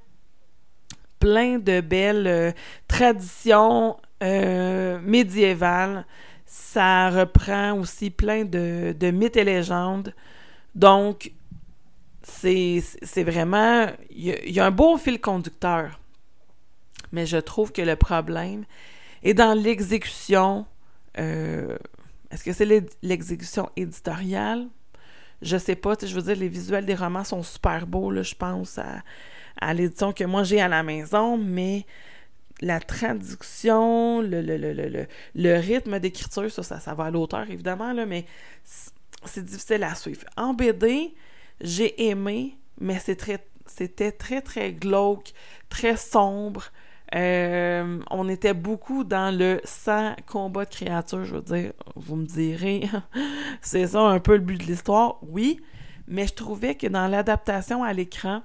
plein de belles euh, traditions euh, médiévales. Ça reprend aussi plein de, mythes et légendes. Donc, c'est vraiment... Il y, a un beau fil conducteur. Mais je trouve que le problème est dans l'exécution. Euh, est-ce que c'est l'exécution éditoriale? Je sais pas. Je veux dire, les visuels des romans sont super beaux, là, je pense, à l'édition que moi j'ai à la maison, mais la traduction, le, rythme d'écriture, ça, ça, va à l'auteur, évidemment, là, mais c'est difficile à suivre. En BD, j'ai aimé, mais c'était très, très glauque, très sombre. Euh, on était beaucoup dans le sans combat de créatures, je veux dire. Vous me direz, c'est ça un peu le but de l'histoire, oui, mais je trouvais que dans l'adaptation à l'écran,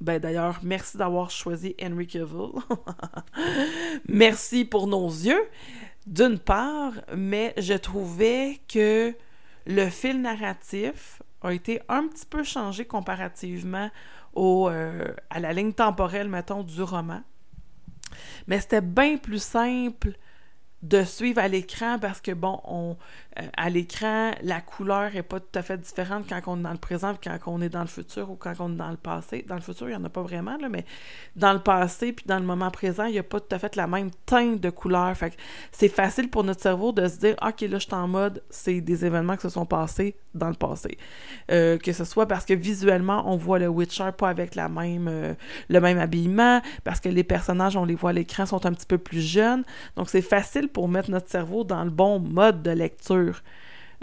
ben d'ailleurs, merci d'avoir choisi Henry Cavill. merci pour nos yeux, d'une part, mais je trouvais que le fil narratif a été un petit peu changé comparativement au, euh, à la ligne temporelle, mettons, du roman. Mais c'était bien plus simple de suivre à l'écran parce que, bon, on, euh, à l'écran, la couleur est pas tout à fait différente quand on est dans le présent quand on est dans le futur ou quand on est dans le passé. Dans le futur, il n'y en a pas vraiment, là, mais dans le passé puis dans le moment présent, il n'y a pas tout à fait la même teinte de couleur. C'est facile pour notre cerveau de se dire OK, là, je suis en mode, c'est des événements qui se sont passés dans le passé. Euh, que ce soit parce que visuellement, on voit le Witcher pas avec la même, euh, le même habillement, parce que les personnages, on les voit à l'écran, sont un petit peu plus jeunes. Donc, c'est facile pour mettre notre cerveau dans le bon mode de lecture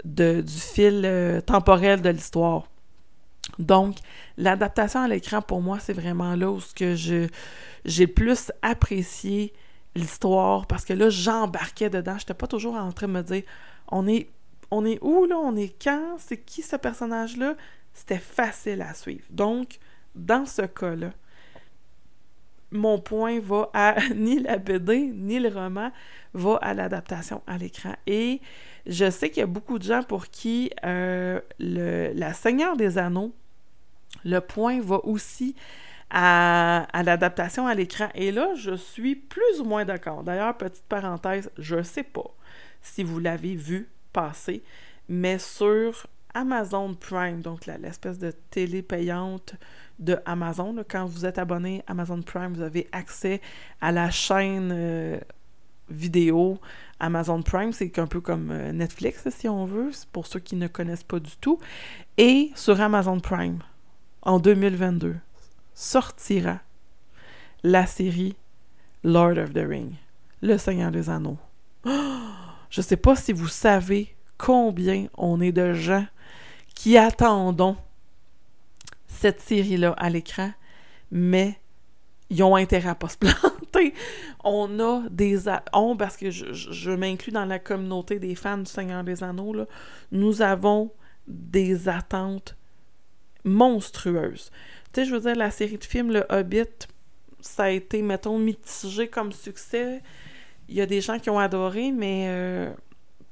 du fil euh, temporel de l'histoire. Donc, l'adaptation à l'écran, pour moi, c'est vraiment là où que je, j'ai plus apprécié l'histoire parce que là, j'embarquais dedans. Je n'étais pas toujours en train de me dire on est, on est où là? On est quand? C'est qui ce personnage-là? C'était facile à suivre. Donc, dans ce cas-là, mon point va à ni la BD ni le roman, va à l'adaptation à l'écran. Et je sais qu'il y a beaucoup de gens pour qui euh, le, la Seigneur des Anneaux, le point va aussi à, à l'adaptation à l'écran. Et là, je suis plus ou moins d'accord. D'ailleurs, petite parenthèse, je ne sais pas si vous l'avez vu passer, mais sur Amazon Prime, donc l'espèce de télé payante de Amazon. quand vous êtes abonné à Amazon Prime, vous avez accès à la chaîne euh, vidéo Amazon Prime. C'est un peu comme euh, Netflix, si on veut, pour ceux qui ne connaissent pas du tout. Et sur Amazon Prime, en 2022, sortira la série Lord of the Ring, Le Seigneur des Anneaux. Je ne sais pas si vous savez combien on est de gens qui attendons cette série-là à l'écran, mais ils ont intérêt à pas se planter. On a des... On, parce que je, m'inclus dans la communauté des fans du Seigneur des Anneaux, là, nous avons des attentes monstrueuses. Tu sais, je veux dire, la série de films Le Hobbit, ça a été, mettons, mitigé comme succès. Il y a des gens qui ont adoré, mais euh,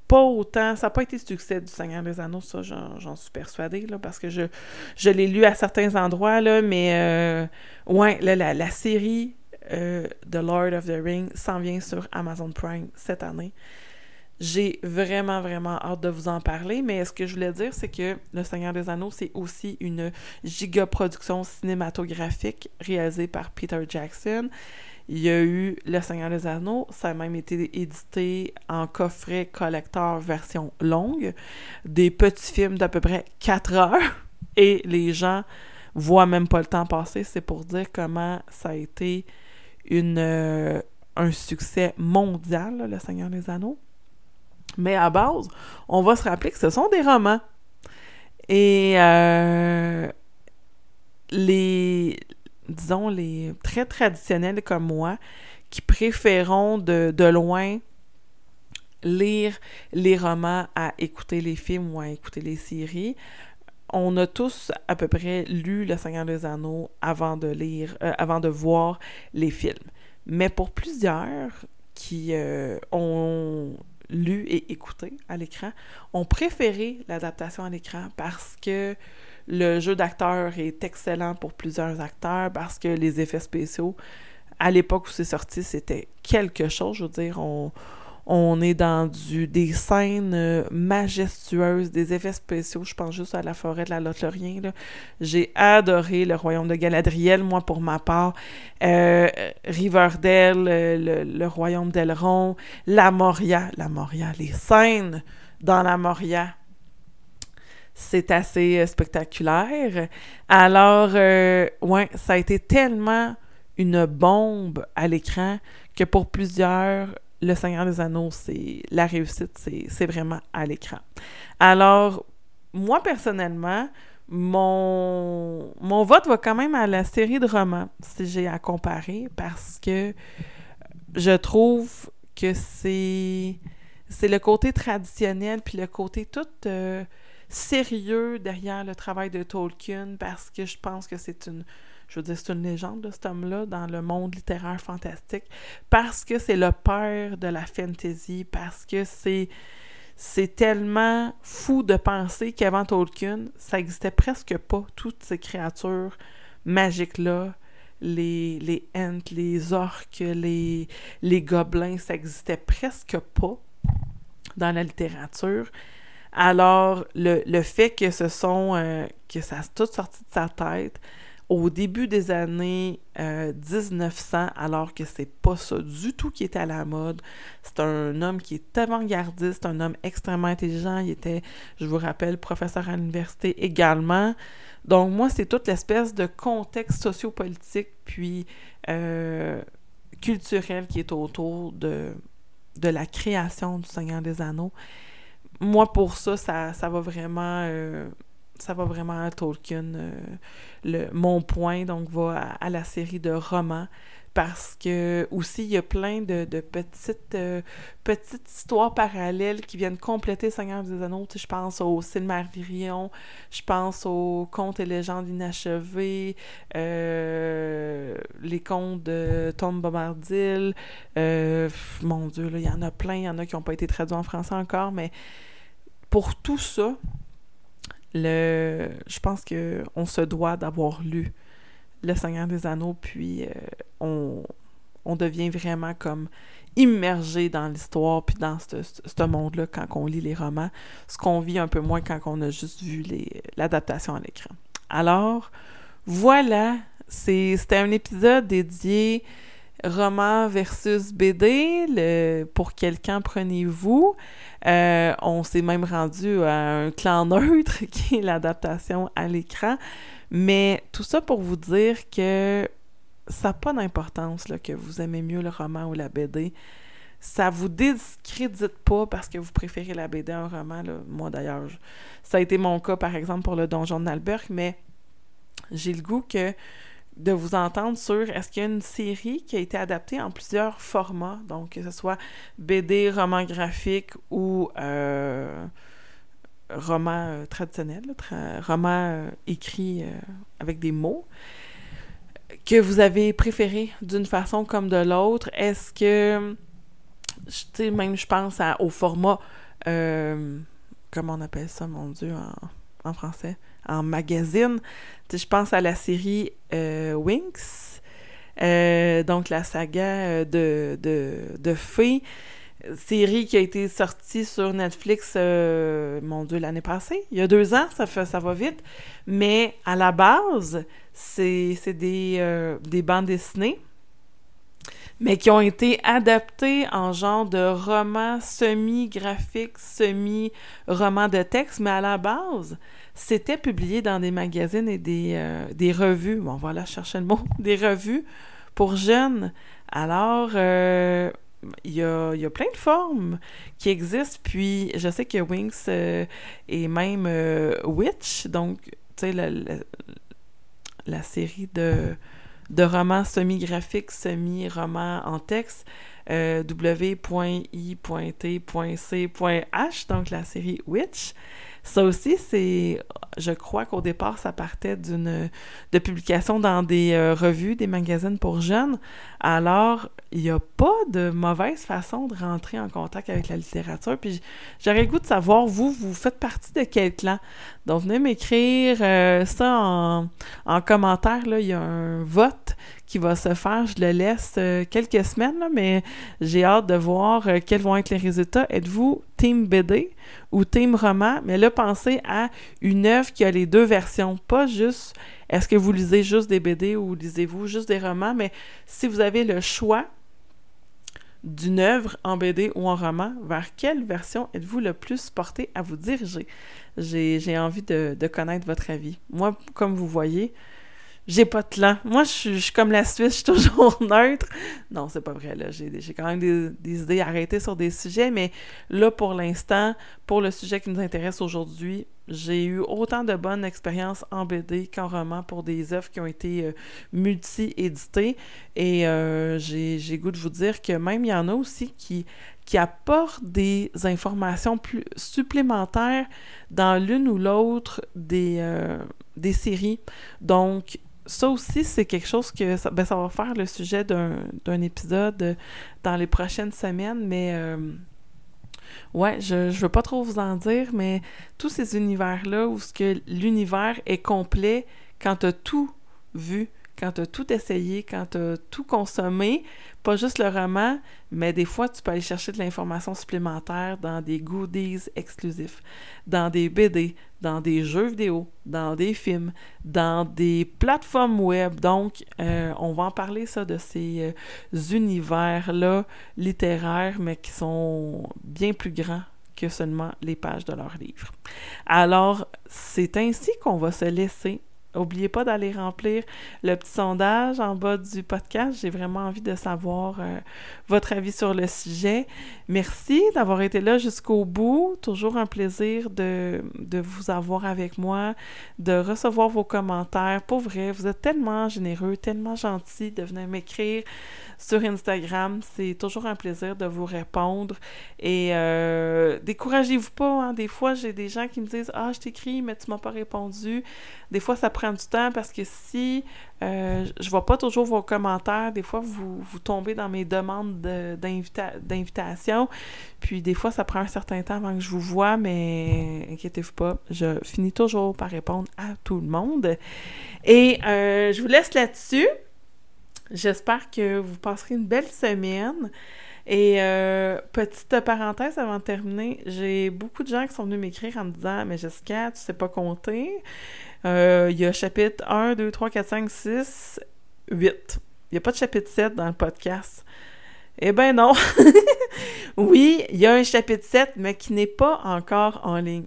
pas autant. Ça n'a pas été le succès du Seigneur des Anneaux, ça, j'en suis persuadée, là, parce que je, l'ai lu à certains endroits, là, mais euh, ouais, la, la, série euh, The Lord of the Rings s'en vient sur Amazon Prime cette année. J'ai vraiment, vraiment hâte de vous en parler, mais ce que je voulais dire, c'est que Le Seigneur des Anneaux, c'est aussi une giga-production cinématographique réalisée par Peter Jackson. Il y a eu Le Seigneur des Anneaux, ça a même été édité en coffret collector version longue, des petits films d'à peu près 4 heures, et les gens voient même pas le temps passer. C'est pour dire comment ça a été une, euh, un succès mondial, Le Seigneur des Anneaux. Mais à base, on va se rappeler que ce sont des romans. Et euh, les, disons, les très traditionnels comme moi, qui préférons de, de loin lire les romans à écouter les films ou à écouter les séries, on a tous à peu près lu Le Seigneur des Anneaux avant de lire, euh, avant de voir les films. Mais pour plusieurs qui euh, ont lu et écouté à l'écran ont préféré l'adaptation à l'écran parce que le jeu d'acteur est excellent pour plusieurs acteurs, parce que les effets spéciaux, à l'époque où c'est sorti, c'était quelque chose. Je veux dire, on, est dans du, des scènes majestueuses, des effets spéciaux. Je pense juste à la forêt de la Lotelorien. J'ai adoré le royaume de Galadriel, moi, pour ma part. Euh, Riverdale, euh, le, royaume d'Elrond, la Moria. La Moria, les scènes dans la Moria. C'est assez spectaculaire. Alors, ouais, ça a été tellement une bombe à l'écran que pour plusieurs, le Seigneur des Anneaux, c'est la réussite, c'est vraiment à l'écran. Alors, moi personnellement, mon, mon vote va quand même à la série de romans, si j'ai à comparer, parce que je trouve que c'est c'est le côté traditionnel puis le côté tout euh, sérieux derrière le travail de Tolkien parce que je pense que c'est une je veux dire, c'est une légende de cet homme-là dans le monde littéraire fantastique parce que c'est le père de la fantasy, parce que c'est tellement fou de penser qu'avant Tolkien, ça existait presque pas, toutes ces créatures magiques-là, les, les les orques, les, les gobelins, ça existait presque pas dans la littérature. Alors, le, le fait que ce sont, euh, que ça a tout sorti de sa tête, au début des années 1900, euh, alors que c'est pas ça du tout qui était à la mode. C'est un homme qui est avant-gardiste, un homme extrêmement intelligent. Il était, je vous rappelle, professeur à l'université également. Donc moi, c'est toute l'espèce de contexte sociopolitique puis euh, culturel qui est autour de, de la création du Seigneur des Anneaux. Moi, pour ça, ça, ça va vraiment... Euh, ça va vraiment à Tolkien. Euh, le, mon point, donc, va à, la série de romans parce que aussi il y a plein de, petites euh, petites histoires parallèles qui viennent compléter Seigneur des Anneaux. je pense au Silmarillion, je pense aux contes et légendes inachevés, euh, les contes de Tom Bombardil. mon Dieu, il y en a plein, il y en a qui n'ont pas été traduits en français encore, mais pour tout ça, je pense qu'on se doit d'avoir lu Le Seigneur des Anneaux, puis euh, on, on, devient vraiment comme immergé dans l'histoire, puis dans ce monde-là quand on lit les romans, ce qu'on vit un peu moins quand on a juste vu l'adaptation à l'écran. Alors, voilà, c'était un épisode dédié roman versus BD, pour quelqu'un prenez-vous. Euh, on s'est même rendu à un clan neutre qui est l'adaptation à l'écran. Mais tout ça pour vous dire que ça n'a pas d'importance que vous aimez mieux le roman ou la BD. ça vous discrédite pas parce que vous préférez la BD à un roman. Moi, d'ailleurs, ça a été mon cas, par exemple, pour le Donjon de mais j'ai le goût que de vous entendre sur est-ce qu'il y a une série qui a été adaptée en plusieurs formats, donc que ce soit BD, roman graphique ou euh, roman euh, traditionnel, roman euh, écrit avec des mots, que vous avez préféré d'une façon comme de l'autre? Est-ce que, tu sais, même je pense à, au format, comment on appelle ça, mon Dieu, en français? En magazine. Je pense à la série euh, Winx, euh, donc la saga euh, de, de, de Fée, série qui a été sortie sur Netflix, mon Dieu, l'année passée, il y a deux ans, ça, fait, ça va vite. Mais à la base, c'est des, des bandes dessinées mais qui ont été adaptés en genre de roman semi-graphique, semi-roman de texte, mais à la base, c'était publié dans des magazines et des, euh, des revues. Bon, voilà, je cherchais le mot. Des revues pour jeunes. Alors, euh, il y, a, y, a, plein de formes qui existent. Puis, je sais que Wings euh, et même Witch, donc, tu sais, la, la, série de, de romans semi-graphiques, semi-romans en texte, w.i.t.c.h, donc la série Witch. Ça aussi, c'est, je crois qu'au départ, ça partait d'une de publication dans des euh, revues, des magazines pour jeunes. Alors, il n'y a pas de mauvaise façon de rentrer en contact avec la littérature. Puis j'aurais le goût de savoir, vous, vous faites partie de quel clan? Donc, venez m'écrire euh, ça en, en commentaire. Là, il y a un vote qui va se faire. Je le laisse euh, quelques semaines, mais j'ai hâte de voir euh, quels vont être les résultats. Êtes-vous Team BD ou Team Roman? Mais là, pensez à une œuvre qui a les deux versions, pas juste est-ce que vous lisez juste des BD ou lisez-vous juste des romans, mais si vous avez le choix d'une œuvre en BD ou en roman, vers quelle version êtes-vous le plus porté à vous diriger? J'ai envie de, connaître votre avis. Moi, comme vous voyez, j'ai pas de clan. Moi, je suis, comme la Suisse, je suis toujours neutre. Non, c'est pas vrai. J'ai quand même des, idées arrêtées sur des sujets, mais là, pour l'instant, pour le sujet qui nous intéresse aujourd'hui, j'ai eu autant de bonnes expériences en BD qu'en roman pour des œuvres qui ont été euh, multi-éditées. Et euh, j'ai goût de vous dire que même il y en a aussi qui, qui apportent des informations plus supplémentaires dans l'une ou l'autre des, euh, des séries. Donc, ça aussi, c'est quelque chose que ça, ben, ça va faire le sujet d'un épisode dans les prochaines semaines, mais euh, ouais, je, je veux pas trop vous en dire, mais tous ces univers-là où que l'univers est complet quand tu tout vu, quand tu as tout essayé, quand tu as tout consommé, pas juste le roman, mais des fois, tu peux aller chercher de l'information supplémentaire dans des goodies exclusifs, dans des BD, dans des jeux vidéo, dans des films, dans des plateformes web. Donc, euh, on va en parler, ça, de ces euh, univers-là littéraires, mais qui sont bien plus grands que seulement les pages de leurs livres. Alors, c'est ainsi qu'on va se laisser N'oubliez pas d'aller remplir le petit sondage en bas du podcast. J'ai vraiment envie de savoir euh, votre avis sur le sujet. Merci d'avoir été là jusqu'au bout. Toujours un plaisir de, de, vous avoir avec moi, de recevoir vos commentaires. Pour vrai, vous êtes tellement généreux, tellement gentil de venir m'écrire sur Instagram. C'est toujours un plaisir de vous répondre. Et euh, découragez-vous pas. Hein. Des fois, j'ai des gens qui me disent Ah, je t'écris, mais tu m'as pas répondu. Des fois, ça prend du temps parce que si euh, je vois pas toujours vos commentaires, des fois, vous, vous tombez dans mes demandes d'invitation. Puis des fois, ça prend un certain temps avant que je vous vois, mais inquiétez-vous pas, je finis toujours par répondre à tout le monde. Et euh, je vous laisse là-dessus. J'espère que vous passerez une belle semaine. Et euh, petite parenthèse avant de terminer, j'ai beaucoup de gens qui sont venus m'écrire en me disant Mais Jessica, tu sais pas compter. Euh, il y a chapitre 1, 2, 3, 4, 5, 6, 8. Il n'y a pas de chapitre 7 dans le podcast. Eh ben non! oui, il y a un chapitre 7, mais qui n'est pas encore en ligne.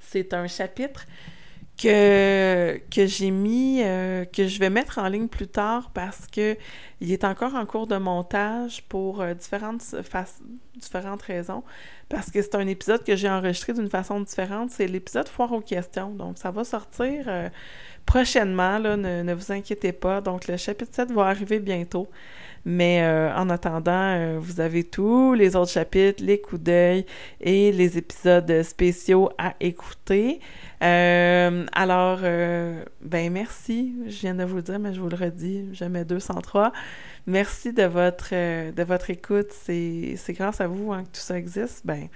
C'est un chapitre que, que j'ai mis, euh, que je vais mettre en ligne plus tard parce que il est encore en cours de montage pour euh, différentes, différentes raisons. Parce que c'est un épisode que j'ai enregistré d'une façon différente. C'est l'épisode Foire aux questions. Donc, ça va sortir euh, prochainement. Là, ne, ne, vous inquiétez pas. Donc, le chapitre 7 va arriver bientôt. Mais euh, en attendant, euh, vous avez tous les autres chapitres, les coups d'œil et les épisodes spéciaux à écouter. Euh, alors, ben merci. Je viens de vous le dire, mais je vous le redis, jamais 203. Merci de votre, de votre écoute. C'est grâce à vous hein, que tout ça existe. Ben,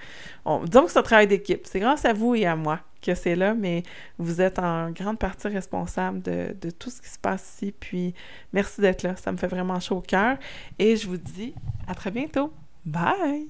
on, disons que c'est un travail d'équipe. C'est grâce à vous et à moi que c'est là, mais vous êtes en grande partie responsable de, tout ce qui se passe ici. Puis merci d'être là. Ça me fait vraiment chaud au cœur. Et je vous dis à très bientôt. Bye!